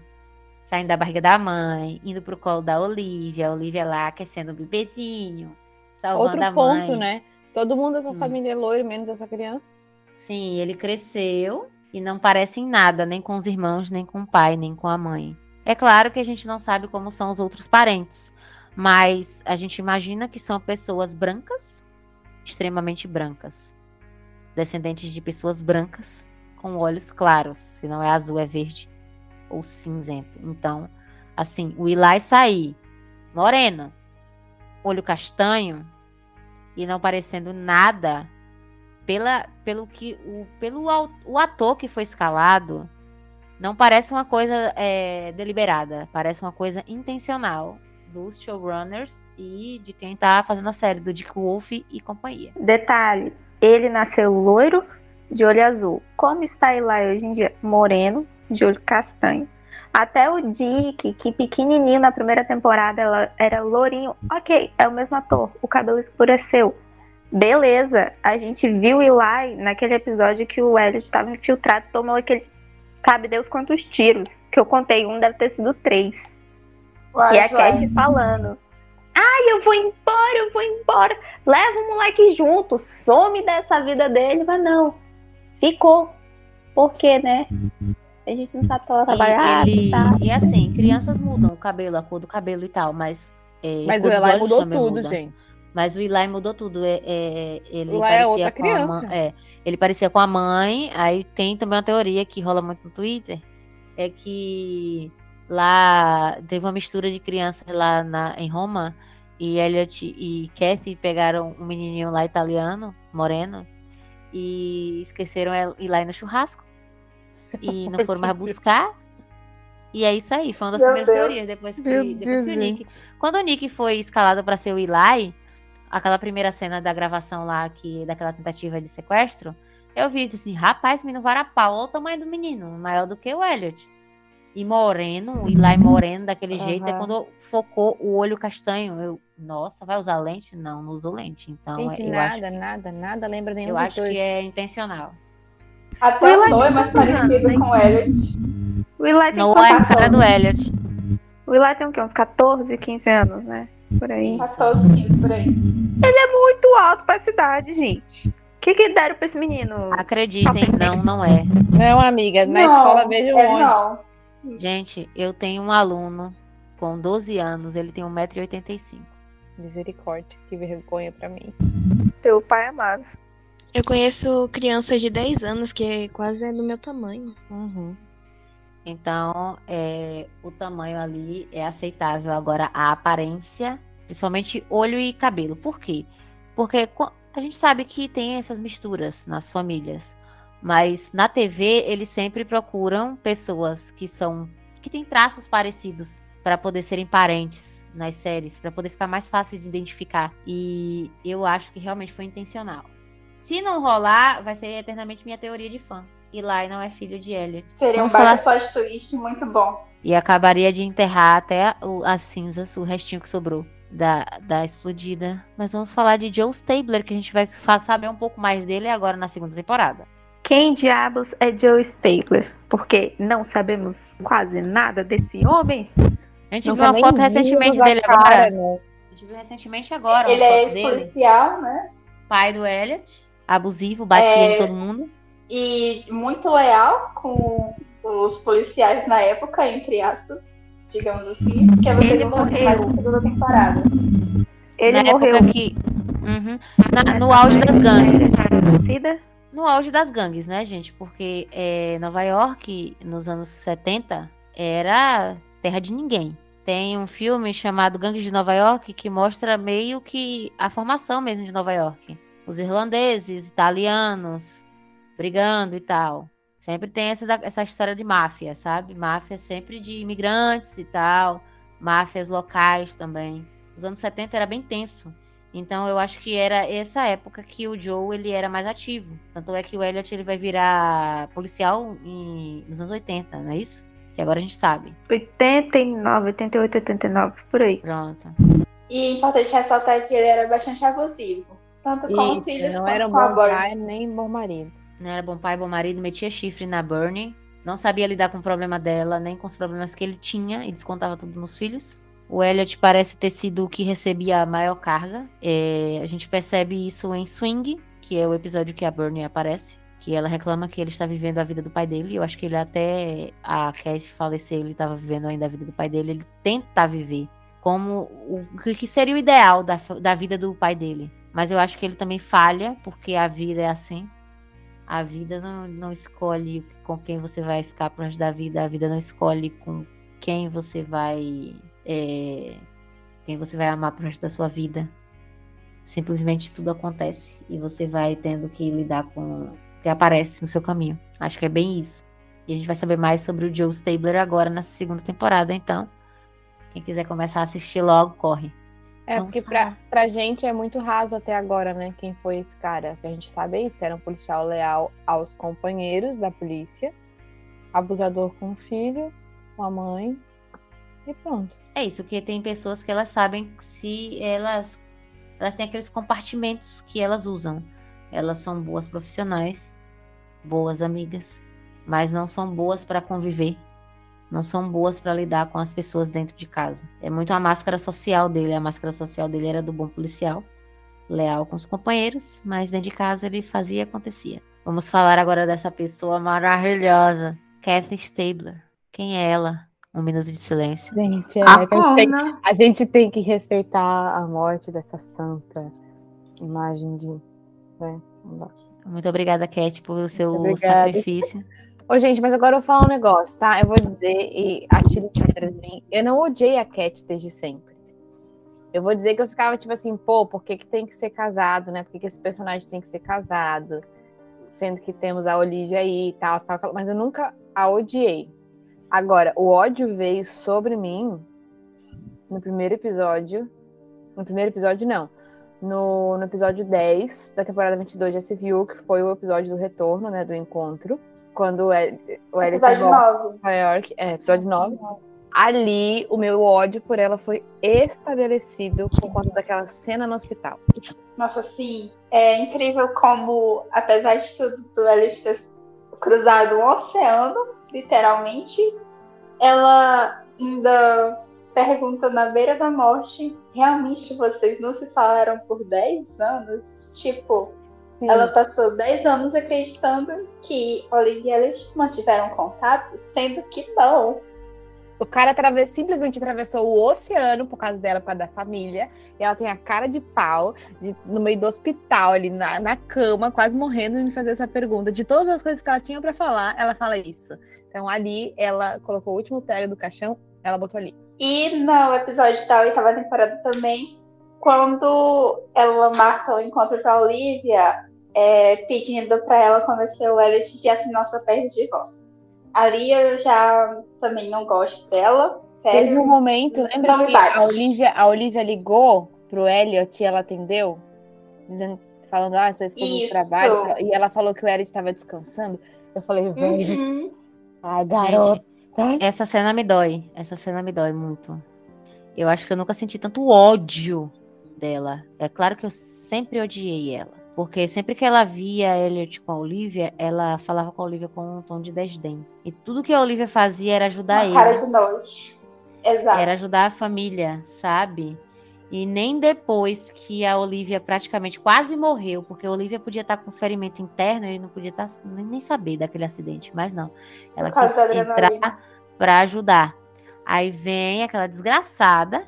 saindo da barriga da mãe, indo pro colo da Olivia. A Olivia lá aquecendo o bebezinho, salvando Outro a ponto, mãe. né? Todo mundo dessa Hum. família é loiro, menos essa criança. Sim, ele cresceu e não parece em nada, nem com os irmãos, nem com o pai, nem com a mãe. É claro que a gente não sabe como são os outros parentes, mas a gente imagina que são pessoas brancas, extremamente brancas, descendentes de pessoas brancas com olhos claros, se não é azul, é verde ou cinzento. Então, assim, o Eli sair moreno, olho castanho e não parecendo nada pela, pelo que o, pelo o ator que foi escalado não parece uma coisa é, deliberada, parece uma coisa intencional dos showrunners e de quem tá fazendo a série, do Dick Wolf e companhia. Detalhe, ele nasceu loiro, de olho azul. Como está Eli hoje em dia? Moreno, de olho castanho. Até o Dick, que pequenininho na primeira temporada ela era lourinho. Ok, é o mesmo ator. O cabelo escureceu. Beleza, a gente viu Eli naquele episódio que o Elliot estava infiltrado, tomou aquele, sabe Deus quantos tiros. que eu contei um, deve ter sido três. Uai, E a. Cat falando. Ai, eu vou embora, eu vou embora. Leva o moleque junto, some dessa vida dele. Mas não, ficou. Por quê, né? A gente não sabe se ela E, trabalhar, ele- tá? e assim, crianças mudam o cabelo, a cor do cabelo e tal, mas. é, Mas o Eli mudou tudo, muda. gente. Mas o Eli mudou tudo. É, é, ele Eli é parecia outra com a mãe. criança. É, ele parecia com a mãe. Aí tem também uma teoria que rola muito no Twitter. É que lá teve uma mistura de crianças lá na, em Roma. E Elliot e Kathy pegaram um menininho lá italiano, moreno. E esqueceram el- ir lá no churrasco. E não foram mais buscar. E é isso aí. Foi uma das Meu primeiras Deus. teorias. Depois que, Meu depois Deus, que o Nick gente. quando o Nick foi escalado para ser o Eli, aquela primeira cena da gravação lá, que, daquela tentativa de sequestro, eu vi assim, rapaz, menino varapau, olha o tamanho do menino, maior do que o Elliot. E moreno, o Eli moreno daquele jeito, é quando focou o olho castanho. Eu, nossa, vai usar lente? Não, não usou lente. Então, Gente, eu nada, acho, nada, nada lembra nenhum eu dos acho dois. que é intencional. Até o Ela Noah é mais parecido hein? com o Elliot. O Eli tem, Não é a cara do Elliot. o Eli tem o quê? Uns 14, 15 anos, né? Por aí. Isso. 14, 15 por aí. Muito alto pra cidade, gente. O que que deram pra esse menino? Acreditem, não, não é. Não, amiga, na não, escola vejo é onde. não. Gente, eu tenho um aluno com 12 anos, ele tem 1,85m. Misericórdia, que vergonha pra mim. Teu pai amado. Eu conheço crianças de 10 anos que quase é do meu tamanho. Uhum. Então, é, o tamanho ali é aceitável. Agora, a aparência, principalmente olho e cabelo. Por quê? Porque a gente sabe que tem essas misturas nas famílias. Mas na TV, eles sempre procuram pessoas que são que têm traços parecidos para poder serem parentes nas séries, para poder ficar mais fácil de identificar. E eu acho que realmente foi intencional. Se não rolar, vai ser eternamente minha teoria de fã. Eli não é filho de Elliot. Seria um Vamos falar baita plot twist muito bom. E acabaria de enterrar até as cinzas, o restinho que sobrou da, da explodida. Mas vamos falar de Joe Stabler, que a gente vai fa- saber um pouco mais dele agora na segunda temporada. Quem diabos é Joe Stabler? Porque não sabemos quase nada desse homem. A gente Nunca viu uma foto recentemente dele cara, agora. né? A gente viu recentemente agora Ele uma é ex-policial, né? Pai do Elliot, abusivo, batia É. em todo mundo. E muito leal com os policiais na época, entre aspas, digamos assim. Que vocês Ele vão saber morreu. mais na segunda temporada. Ele na morreu. época que. Uhum. Na- no auge das gangues. No auge das gangues, né, gente? Porque é, Nova York, nos anos 70, era terra de ninguém. Tem um filme chamado Gangues de Nova York que mostra meio que a formação mesmo de Nova York. Os irlandeses, italianos, brigando e tal. Sempre tem essa, essa história de máfia, sabe? Máfia sempre de imigrantes e tal. Máfias locais também. Os anos 70 era bem tenso. Então eu acho que era essa época que o Joe ele era mais ativo. Tanto é que o Elliot ele vai virar policial em- nos anos 80, não é isso? Que agora a gente sabe. 89, 88, 89, por aí. Pronto. E importante ressaltar que ele era bastante abusivo. Tanto com os filhos não quanto era um com a bom pai nem bom marido. Não era bom pai, bom marido, metia chifre na Bernie. Não sabia lidar com o problema dela, nem com os problemas que ele tinha e descontava tudo nos filhos. O Elliot parece ter sido o que recebia a maior carga. É, a gente percebe isso em Swing, que é o episódio que a Bernie aparece. Que ela reclama que ele está vivendo a vida do pai dele. Eu acho que ele até a Cassie falecer, ele estava vivendo ainda a vida do pai dele. Ele tenta viver como o que seria o ideal da, da vida do pai dele. Mas eu acho que ele também falha, porque a vida é assim. A vida não, não escolhe com quem você vai ficar pro resto da vida. A vida não escolhe com quem você vai. é, quem você vai amar pro resto da sua vida. Simplesmente tudo acontece e você vai tendo que lidar com o que aparece no seu caminho. Acho que é bem isso. E a gente vai saber mais sobre o Joe Stabler agora na segunda temporada, então. Quem quiser começar a assistir logo, corre. É, Vamos porque pra, pra gente é muito raso até agora, né? Quem foi esse cara? A gente sabe é isso, que era um policial leal aos companheiros da polícia, abusador com o filho, com a mãe, e pronto. É isso, que tem pessoas que elas sabem se elas elas têm aqueles compartimentos que elas usam. Elas são boas profissionais, boas amigas, mas não são boas para conviver. Não são boas para lidar com as pessoas dentro de casa. É muito a máscara social dele. A máscara social dele era do bom policial, leal com os companheiros, mas dentro de casa ele fazia e acontecia. Vamos falar agora dessa pessoa maravilhosa, Kathy Stabler. Quem é ela? Um minuto de silêncio. Gente, é, A a, gente tem, a gente tem que respeitar a morte dessa santa imagem de. né. Muito obrigada, Cat, por seu Muito obrigada. sacrifício. Ô, gente, mas agora eu vou falar um negócio, tá? Eu vou dizer, e atiro pedras em. Eu não odiei a Cat desde sempre. Eu vou dizer que eu ficava tipo assim, pô, por que, que tem que ser casado, né? Por que, que esse personagem tem que ser casado? Sendo que temos a Olivia aí e tal, tal, mas eu nunca a odiei. Agora, o ódio veio sobre mim no primeiro episódio. No primeiro episódio, não. No, no episódio 10 da temporada 22 de SVU, que foi o episódio do retorno, né? Do encontro. Quando o El- o Elliot Episódio volta 9. Nova York, é, episódio 9. Ali, o meu ódio por ela foi estabelecido por conta daquela cena no hospital. Nossa, sim. É incrível como, apesar de tudo, do Elliot ter cruzado um oceano, literalmente, ela ainda pergunta na beira da morte: realmente vocês não se falaram por 10 anos? Tipo, Sim. ela passou 10 anos acreditando que Olivia e Elliot mantiveram contato, sendo que não. O cara simplesmente atravessou o oceano por causa dela, por causa da família. E ela tem a cara de pau de- no meio do hospital, ali na, na cama, quase morrendo de me fazer essa pergunta. De todas as coisas que ela tinha pra falar, ela fala isso. Então ali ela colocou o último prego do caixão, ela botou ali. E no episódio da oitava temporada também, quando ela marca o encontro com a Olivia, é, pedindo pra ela convencer o Elliot de assinar sua perda de divórcio. Ali eu já também não gosto dela, Teve um sério. momento, lembra me que bate. a Olivia, a Olivia ligou pro Elliot e ela atendeu? Dizendo, falando, ah, sua esposa Isso. trabalho. E ela falou que o Elliot estava descansando. Eu falei, velho, Uhum. ai, garota. Essa cena me dói. Essa cena me dói muito. Eu acho que eu nunca senti tanto ódio dela. É claro que eu sempre odiei ela. Porque sempre que ela via a Elliot com a Olivia, ela falava com a Olivia com um tom de desdém. E tudo que a Olivia fazia era ajudar Uma cara ele. de nojo. Exato. Era ajudar a família, sabe? E nem depois que a Olivia praticamente quase morreu, porque a Olivia podia estar com ferimento interno e não podia estar, nem, saber daquele acidente, mas não. Ela Por quis entrar pra ajudar. Aí vem aquela desgraçada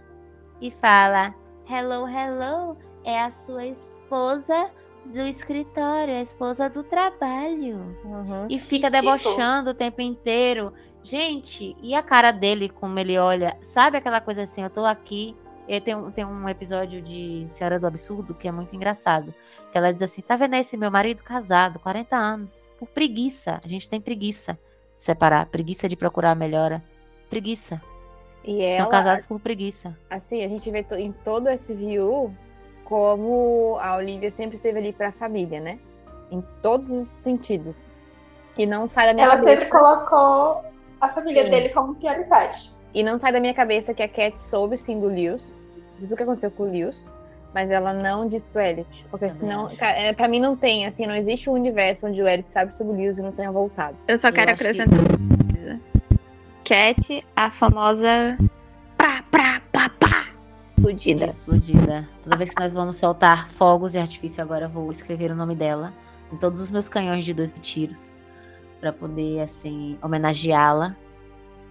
e fala: Hello, hello, é a sua esposa do escritório, a esposa do trabalho. Uhum. E fica debochando o tempo inteiro. Gente, e a cara dele, como ele olha? Sabe aquela coisa assim, eu tô aqui. E tem, um- tem um episódio de Senhora do Absurdo que é muito engraçado. Que ela diz assim: tá vendo esse meu marido casado, 40 anos, por preguiça. A gente tem preguiça de separar, preguiça de procurar a melhora. Preguiça. E Estão ela, casados por preguiça. assim, a gente vê em todo esse view como a Olivia sempre esteve ali pra família, né? Em todos os sentidos. E não sai da minha Ela cabeça. sempre colocou a família Sim. dele como prioridade. E não sai da minha cabeça que a Cat soube sim do Lewis, de tudo que aconteceu com o Lewis, mas ela não disse pro Elliot. Porque Também senão, cara, é, pra mim não tem, assim, não existe um universo onde o Elliot sabe sobre o Lewis e não tenha voltado. Eu só Eu quero que- acrescentar coisa. Cat, a famosa pra, pra, pá, pá, explodida. Explodida. Toda vez que nós vamos soltar fogos de artifício, agora eu vou escrever o nome dela em todos os meus canhões de 12 tiros. Pra poder, assim, homenageá-la.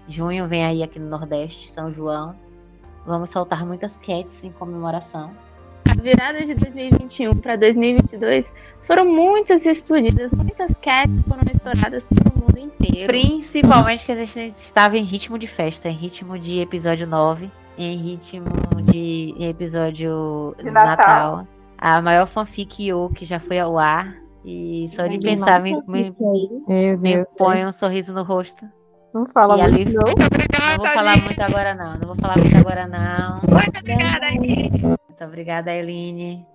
Junho vem aí aqui no Nordeste, São João. Vamos soltar muitas cats em comemoração. A virada de 2021 para 2022 foram muitas explodidas, muitas cats foram estouradas pelo mundo inteiro. Principalmente que a gente estava em ritmo de festa, em ritmo de episódio 9, em ritmo de episódio De Natal. Natal. A maior fanfic Yo que já foi ao ar. E só de Ai, pensar me, me, Meu me põe um sorriso no rosto. Não fala E ali- muito, não. Não vou falar muito agora, não. Não vou falar muito agora, não. Muito obrigada, Aline. Muito obrigada, Eline.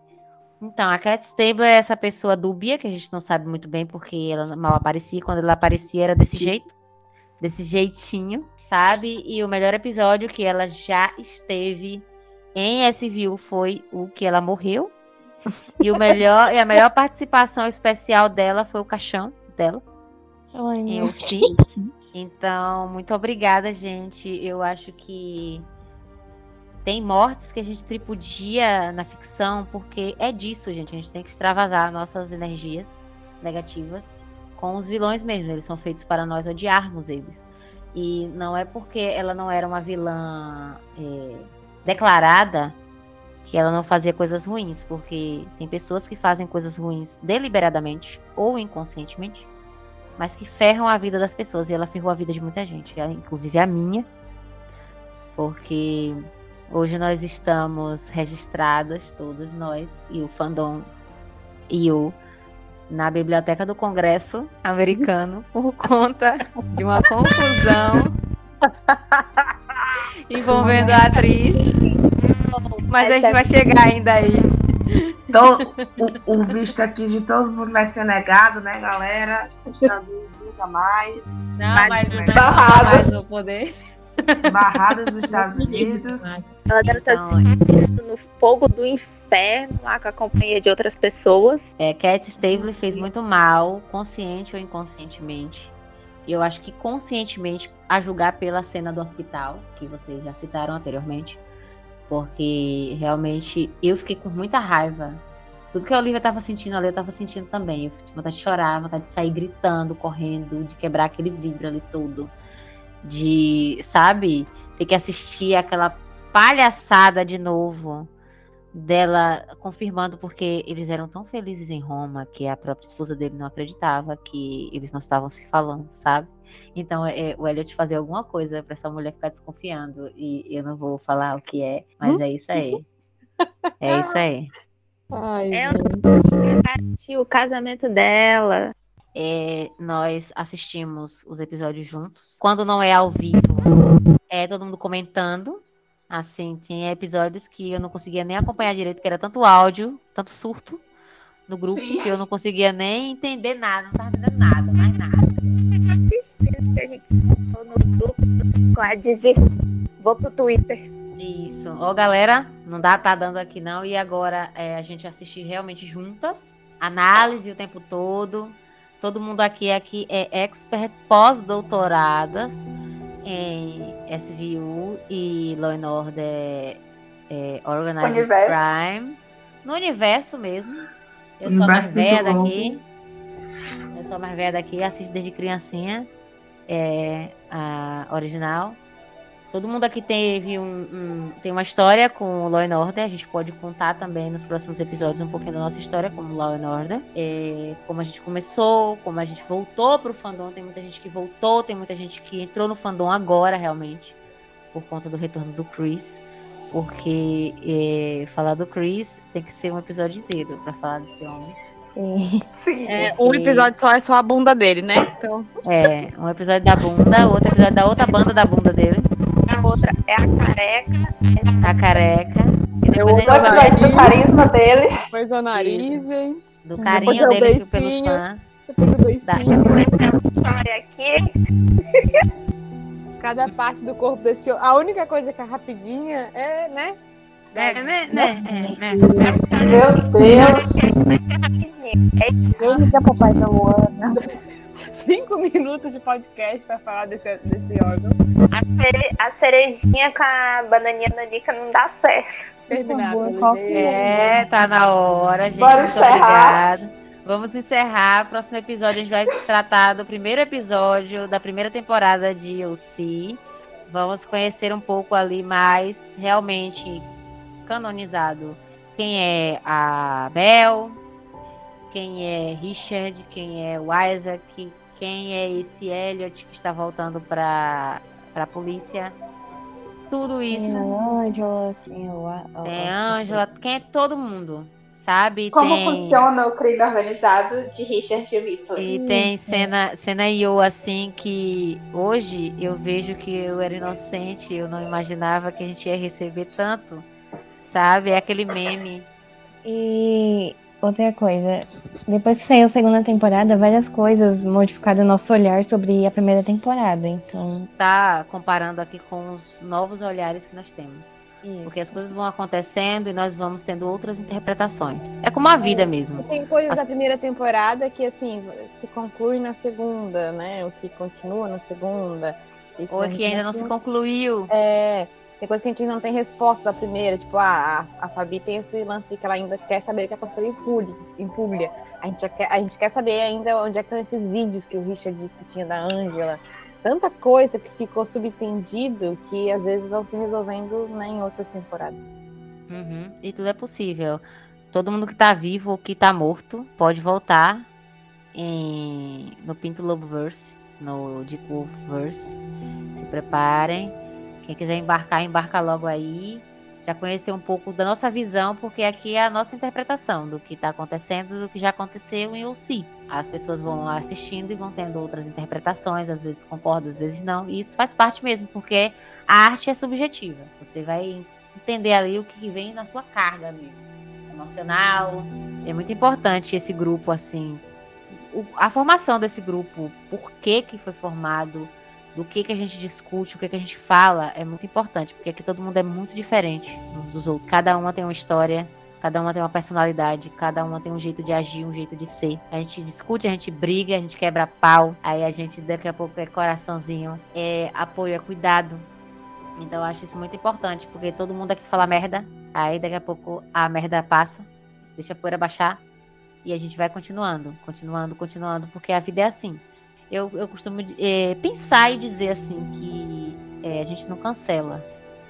Então, a Cat Stable é essa pessoa dúbia, que a gente não sabe muito bem porque ela mal aparecia. Quando ela aparecia era desse jeito. Desse jeitinho, sabe? E o melhor episódio que ela já esteve em SVU foi o que ela morreu. E, o melhor, e a melhor participação especial dela foi o caixão dela, em Olha, OC. Então, muito obrigada, gente. Eu acho que tem mortes que a gente tripudia na ficção, porque é disso, gente. A gente tem que extravasar nossas energias negativas com os vilões mesmo. Eles são feitos para nós odiarmos eles. E não é porque ela não era uma vilã é, declarada que ela não fazia coisas ruins, porque tem pessoas que fazem coisas ruins deliberadamente ou inconscientemente, mas que ferram a vida das pessoas. E ela ferrou a vida de muita gente, inclusive a minha, porque hoje nós estamos registradas, todos nós, e o fandom e o na biblioteca do Congresso americano por conta de uma confusão envolvendo a atriz. Mas a gente vai chegar ainda aí. Então, o, o visto aqui de todo mundo vai ser negado, né, galera? Estados Unidos nunca mais. Não, Mas- mas, mas- no poder. Barradas dos Estados Unidos. Ela deve estar Então, no fogo do inferno lá com a companhia de outras pessoas. É, Cat Stable fez muito mal, consciente ou inconscientemente. E eu acho que conscientemente, a julgar pela cena do hospital, que vocês já citaram anteriormente, porque realmente eu fiquei com muita raiva. Tudo que a Olivia tava sentindo ali, eu tava sentindo também. Eu tive vontade de chorar, vontade de sair gritando, correndo, de quebrar aquele vidro ali todo. De, sabe, ter que assistir aquela palhaçada de novo dela confirmando porque eles eram tão felizes em Roma que a própria esposa dele não acreditava que eles não estavam se falando, sabe? Então é, o Elliot fazer alguma coisa pra essa mulher ficar desconfiando e eu não vou falar o que é, mas é isso aí. É isso aí. Ai, Ela gente. garantiu o casamento dela. É, nós assistimos os episódios juntos. Quando não é ao vivo, é todo mundo comentando. Assim, tinha episódios que eu não conseguia nem acompanhar direito, que era tanto áudio, tanto surto no grupo, Sim. que eu não conseguia nem entender nada, não tava entendendo nada, mais nada. Tristeza que a gente no grupo com a. Vou pro Twitter. Isso. Ó, galera, não dá, tá dando aqui não. E agora é, a gente assistir realmente juntas. Análise o tempo todo. Todo mundo aqui, aqui é expert pós-doutoradas em SVU e Law and Order é, Organized Universo. Crime. No universo mesmo. Eu sou a mais velha daqui. Eu sou a mais velha daqui, assisto desde criancinha. É, a original. Todo mundo aqui teve um, um- tem uma história com o Law and Order. A gente pode contar também nos próximos episódios um pouquinho da nossa história como Law and Order. É, como a gente começou, como a gente voltou pro fandom. Tem muita gente que voltou, tem muita gente que entrou no fandom agora, realmente, por conta do retorno do Chris. Porque é, falar do Chris tem que ser um episódio inteiro pra falar desse homem. Sim. Sim. É, um episódio só é só a bunda dele, né? Então, É, um episódio da bunda, outro episódio da outra banda da bunda dele, é a careca. a careca. E Eu depois a O gente vai episódio do carisma dele. depois o nariz, gente. do carinho é dele pelos beicinho. fãs. Depois o beicinho. História aqui. Cada parte do corpo desse homem. A única coisa que é rapidinha é, né? É, né, né, é, né. Meu Deus. Ele que é papai da Luana. Cinco minutos de podcast pra falar desse, desse órgão. A, cere- a cerejinha com a bananinha nanica não dá certo. Jeito. que É, tá na hora, gente. Bora Muito encerrar. obrigada. Vamos encerrar. Próximo episódio a gente vai tratar do primeiro episódio da primeira temporada de OC. Vamos conhecer um pouco ali mais realmente canonizado quem é a Bel, quem é Richard, quem é o Isaac, quem é esse Elliot que está voltando para a polícia. Tudo isso. Tem a Angela, tem o. a- a- Tem a Ângela, quem é todo mundo, sabe? Como tem, funciona o crime organizado de Richard e Victor? E tem cena, cena e eu assim que hoje eu vejo que eu era inocente, eu não imaginava que a gente ia receber tanto, sabe? É aquele meme. E outra coisa, depois que saiu a segunda temporada, várias coisas modificaram o nosso olhar sobre a primeira temporada. Então, Tá comparando aqui com os novos olhares que nós temos. Isso. Porque as coisas vão acontecendo e nós vamos tendo outras interpretações. É como a vida mesmo. Tem coisas As- da primeira temporada que, assim, se conclui na segunda, né? O que continua na segunda. E Ou é que ainda não se concluiu. É, tem coisa que a gente não tem resposta da primeira. Tipo, ah, a, a Fabi tem esse lance de que ela ainda quer saber o que aconteceu em Puglia. Em Puglia. A, gente quer, a gente quer saber ainda onde é que estão esses vídeos que o Richard disse que tinha da Ângela. Tanta coisa que ficou subentendido que às vezes vão se resolvendo né, em outras temporadas. Uhum, E tudo é possível. Todo mundo que tá vivo ou que tá morto pode voltar em... no Pinto Lobo Verse, no Dick Wolf Verse. Se preparem. Quem quiser embarcar, embarca logo aí. Já conhecer um pouco da nossa visão, porque aqui é a nossa interpretação do que tá acontecendo, do que já aconteceu em OC. As pessoas vão lá assistindo e vão tendo outras interpretações, às vezes concordam, às vezes não. E isso faz parte mesmo, porque a arte é subjetiva. Você vai entender ali o que vem na sua carga mesmo, emocional. É muito importante esse grupo, assim, a formação desse grupo, por que que foi formado, do que que a gente discute, o que que a gente fala, é muito importante, porque aqui todo mundo é muito diferente uns dos outros. Cada uma tem uma história, cada uma tem uma personalidade, cada uma tem um jeito de agir, um jeito de ser. A gente discute, a gente briga, a gente quebra pau, aí a gente daqui a pouco é coraçãozinho, é apoio, é cuidado, então eu acho isso muito importante, porque todo mundo aqui fala merda, aí daqui a pouco a merda passa, deixa a poeira baixar e a gente vai continuando, continuando, continuando, porque a vida é assim. Eu, eu costumo eh, pensar e dizer assim que eh, a gente não cancela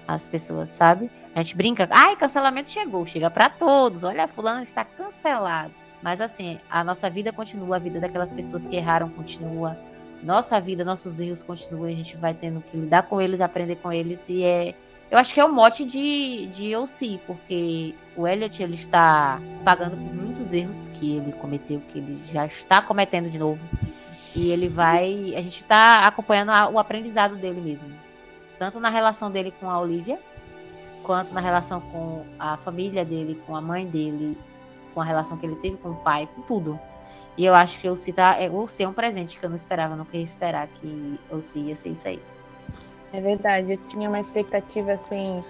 as pessoas, sabe? A gente brinca, ai, cancelamento chegou, chega pra todos, olha, fulano está cancelado. Mas assim, a nossa vida continua, a vida daquelas pessoas que erraram continua, nossa vida, nossos erros continuam, a gente vai tendo que lidar com eles, aprender com eles, e é. Eu acho que é o mote de, de OC, porque o Elliot ele está pagando por muitos erros que ele cometeu, que ele já está cometendo de novo. E ele vai. A gente está acompanhando a- o aprendizado dele mesmo. Tanto na relação dele com a Olivia, quanto na relação com a família dele, com a mãe dele, com a relação que ele teve com o pai, com tudo. E eu acho que o tá, é, C é um presente que eu não esperava, não queria esperar que o C ia ser isso aí. É verdade, eu tinha uma expectativa assim,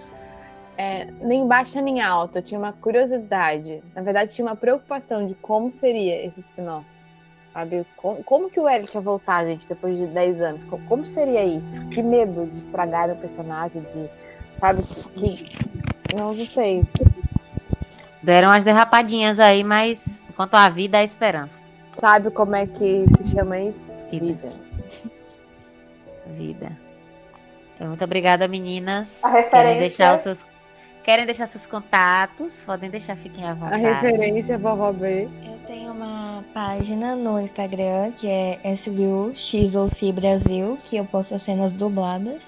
é, nem baixa nem alta, eu tinha uma curiosidade. Na verdade, tinha uma preocupação de como seria esse spin-off. Sabe? Como, como que o Elliot ia voltar, gente, depois de 10 anos? Co- Como, seria isso? Que medo de estragar o personagem, de. Sabe? Que. que- não, não sei. Deram as derrapadinhas aí, mas enquanto a vida, há esperança. Sabe como é que se chama isso? Vida. Vida. Então, muito obrigada, meninas. A Querem referência- deixar os seus. Querem deixar seus contatos? Podem deixar, fiquem à A vontade. referência vovó B. Eu tenho uma página no Instagram que é SBUXOC Brasil, que eu posto as cenas dubladas.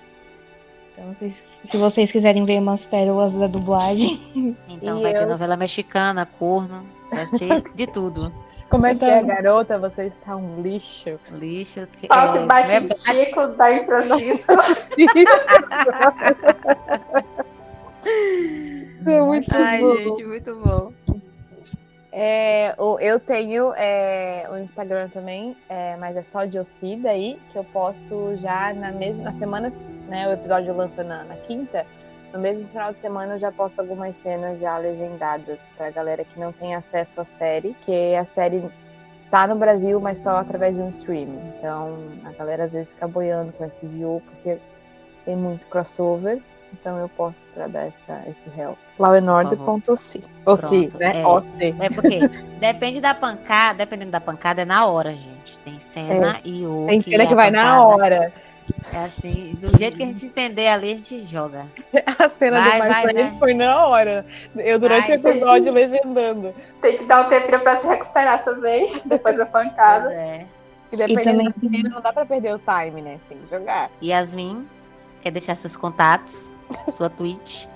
Então, se, se vocês quiserem ver umas pérolas da dublagem, Então E vai ter eu- novela mexicana, corno, vai ter de tudo. Como é que é, garota? Você está um lixo. Lixo. Que, Falta é, bate é- Chico da em Francisco. Isso é muito Ai, bom. gente, muito bom. É, eu tenho é, o Instagram também, é, mas é só de Ocida aí, que eu posto já na mesma na semana, né? O episódio lança na, na quinta. No mesmo final de semana eu já posto algumas cenas já legendadas pra galera que não tem acesso à série, que a série tá no Brasil, mas só através de um streaming. Então a galera às vezes fica boiando com esse view, porque tem muito crossover. Então eu posto pra dar essa, esse help. Lauenordo.oc. Oci, Pronto, né? é. OC. É porque depende da pancada, dependendo da pancada, é na hora, gente. Tem cena e outra. Tem cena que vai na hora. É assim, do jeito que a gente entender ali, a gente joga. A cena Vai, do vai. foi na hora. Eu durante Vai. o episódio legendando. Tem que dar um tempinho pra se recuperar também, depois da Pois pancada. é. E dependendo também- da cena, não dá pra perder o time, né? Tem que jogar. Yasmin, quer deixar seus contatos? Sua Twitch?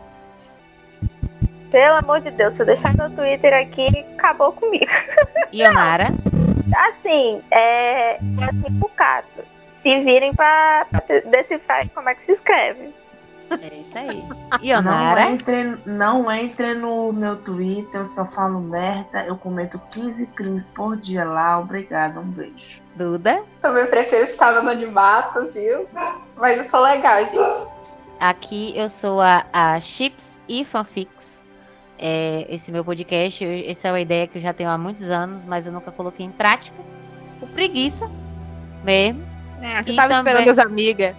Pelo amor de Deus, se eu deixar meu Twitter aqui, acabou comigo. Ionara? Assim, é, é assim pro caso. Se virem pra, pra decifrar como é que se escreve. É isso aí. Não Ionara? entre, não entre no meu Twitter, eu só falo merda. Eu cometo 15 crimes por dia lá. Obrigada, um beijo. Duda? Também prefiro ficar no anonimato, viu? Mas eu sou legal, gente. Aqui eu sou a, a Chips e Fanfics. É, esse meu podcast, essa é uma ideia que eu já tenho há muitos anos, mas eu nunca coloquei em prática. Por preguiça mesmo. É, você E tava também- esperando as amigas.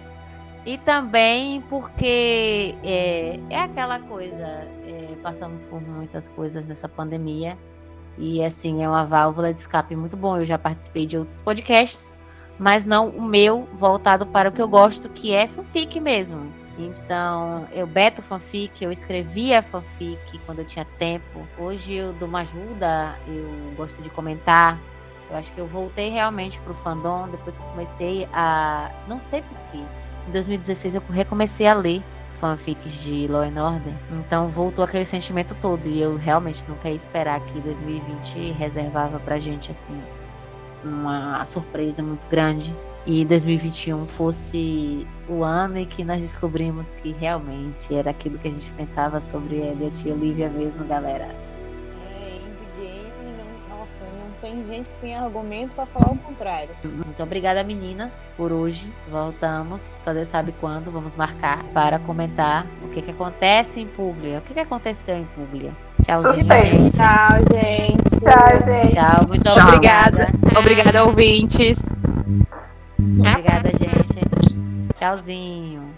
E também porque é, é aquela coisa, é, passamos por muitas coisas nessa pandemia. E assim, é uma válvula de escape muito bom. Eu já participei de outros podcasts, mas não o meu voltado para o que eu gosto, que é fanfic mesmo. Então, eu beto fanfic, eu escrevia fanfic quando eu tinha tempo. Hoje eu dou uma ajuda, eu gosto de comentar. Eu acho que eu voltei realmente pro fandom depois que eu comecei a. Não sei porquê. Em 2016 eu recomecei a ler fanfics de Law and Order. Então voltou aquele sentimento todo. E eu realmente nunca ia esperar que 2020 reservava pra gente assim uma surpresa muito grande. E 2021 fosse o ano em que nós descobrimos que realmente era aquilo que a gente pensava sobre Elliot e Olivia mesmo, galera. É, endgame, não, nossa, não tem gente que tem argumento pra falar o contrário. Muito obrigada, meninas, por hoje. Voltamos, só Deus sabe quando, vamos marcar para comentar o que, que acontece em Puglia. O que, que aconteceu em Puglia. Suspense. gente. Tchau, gente. Tchau, gente. Tchau, muito Tchau. obrigada. Obrigada, ouvintes. Obrigada, gente. Tchauzinho.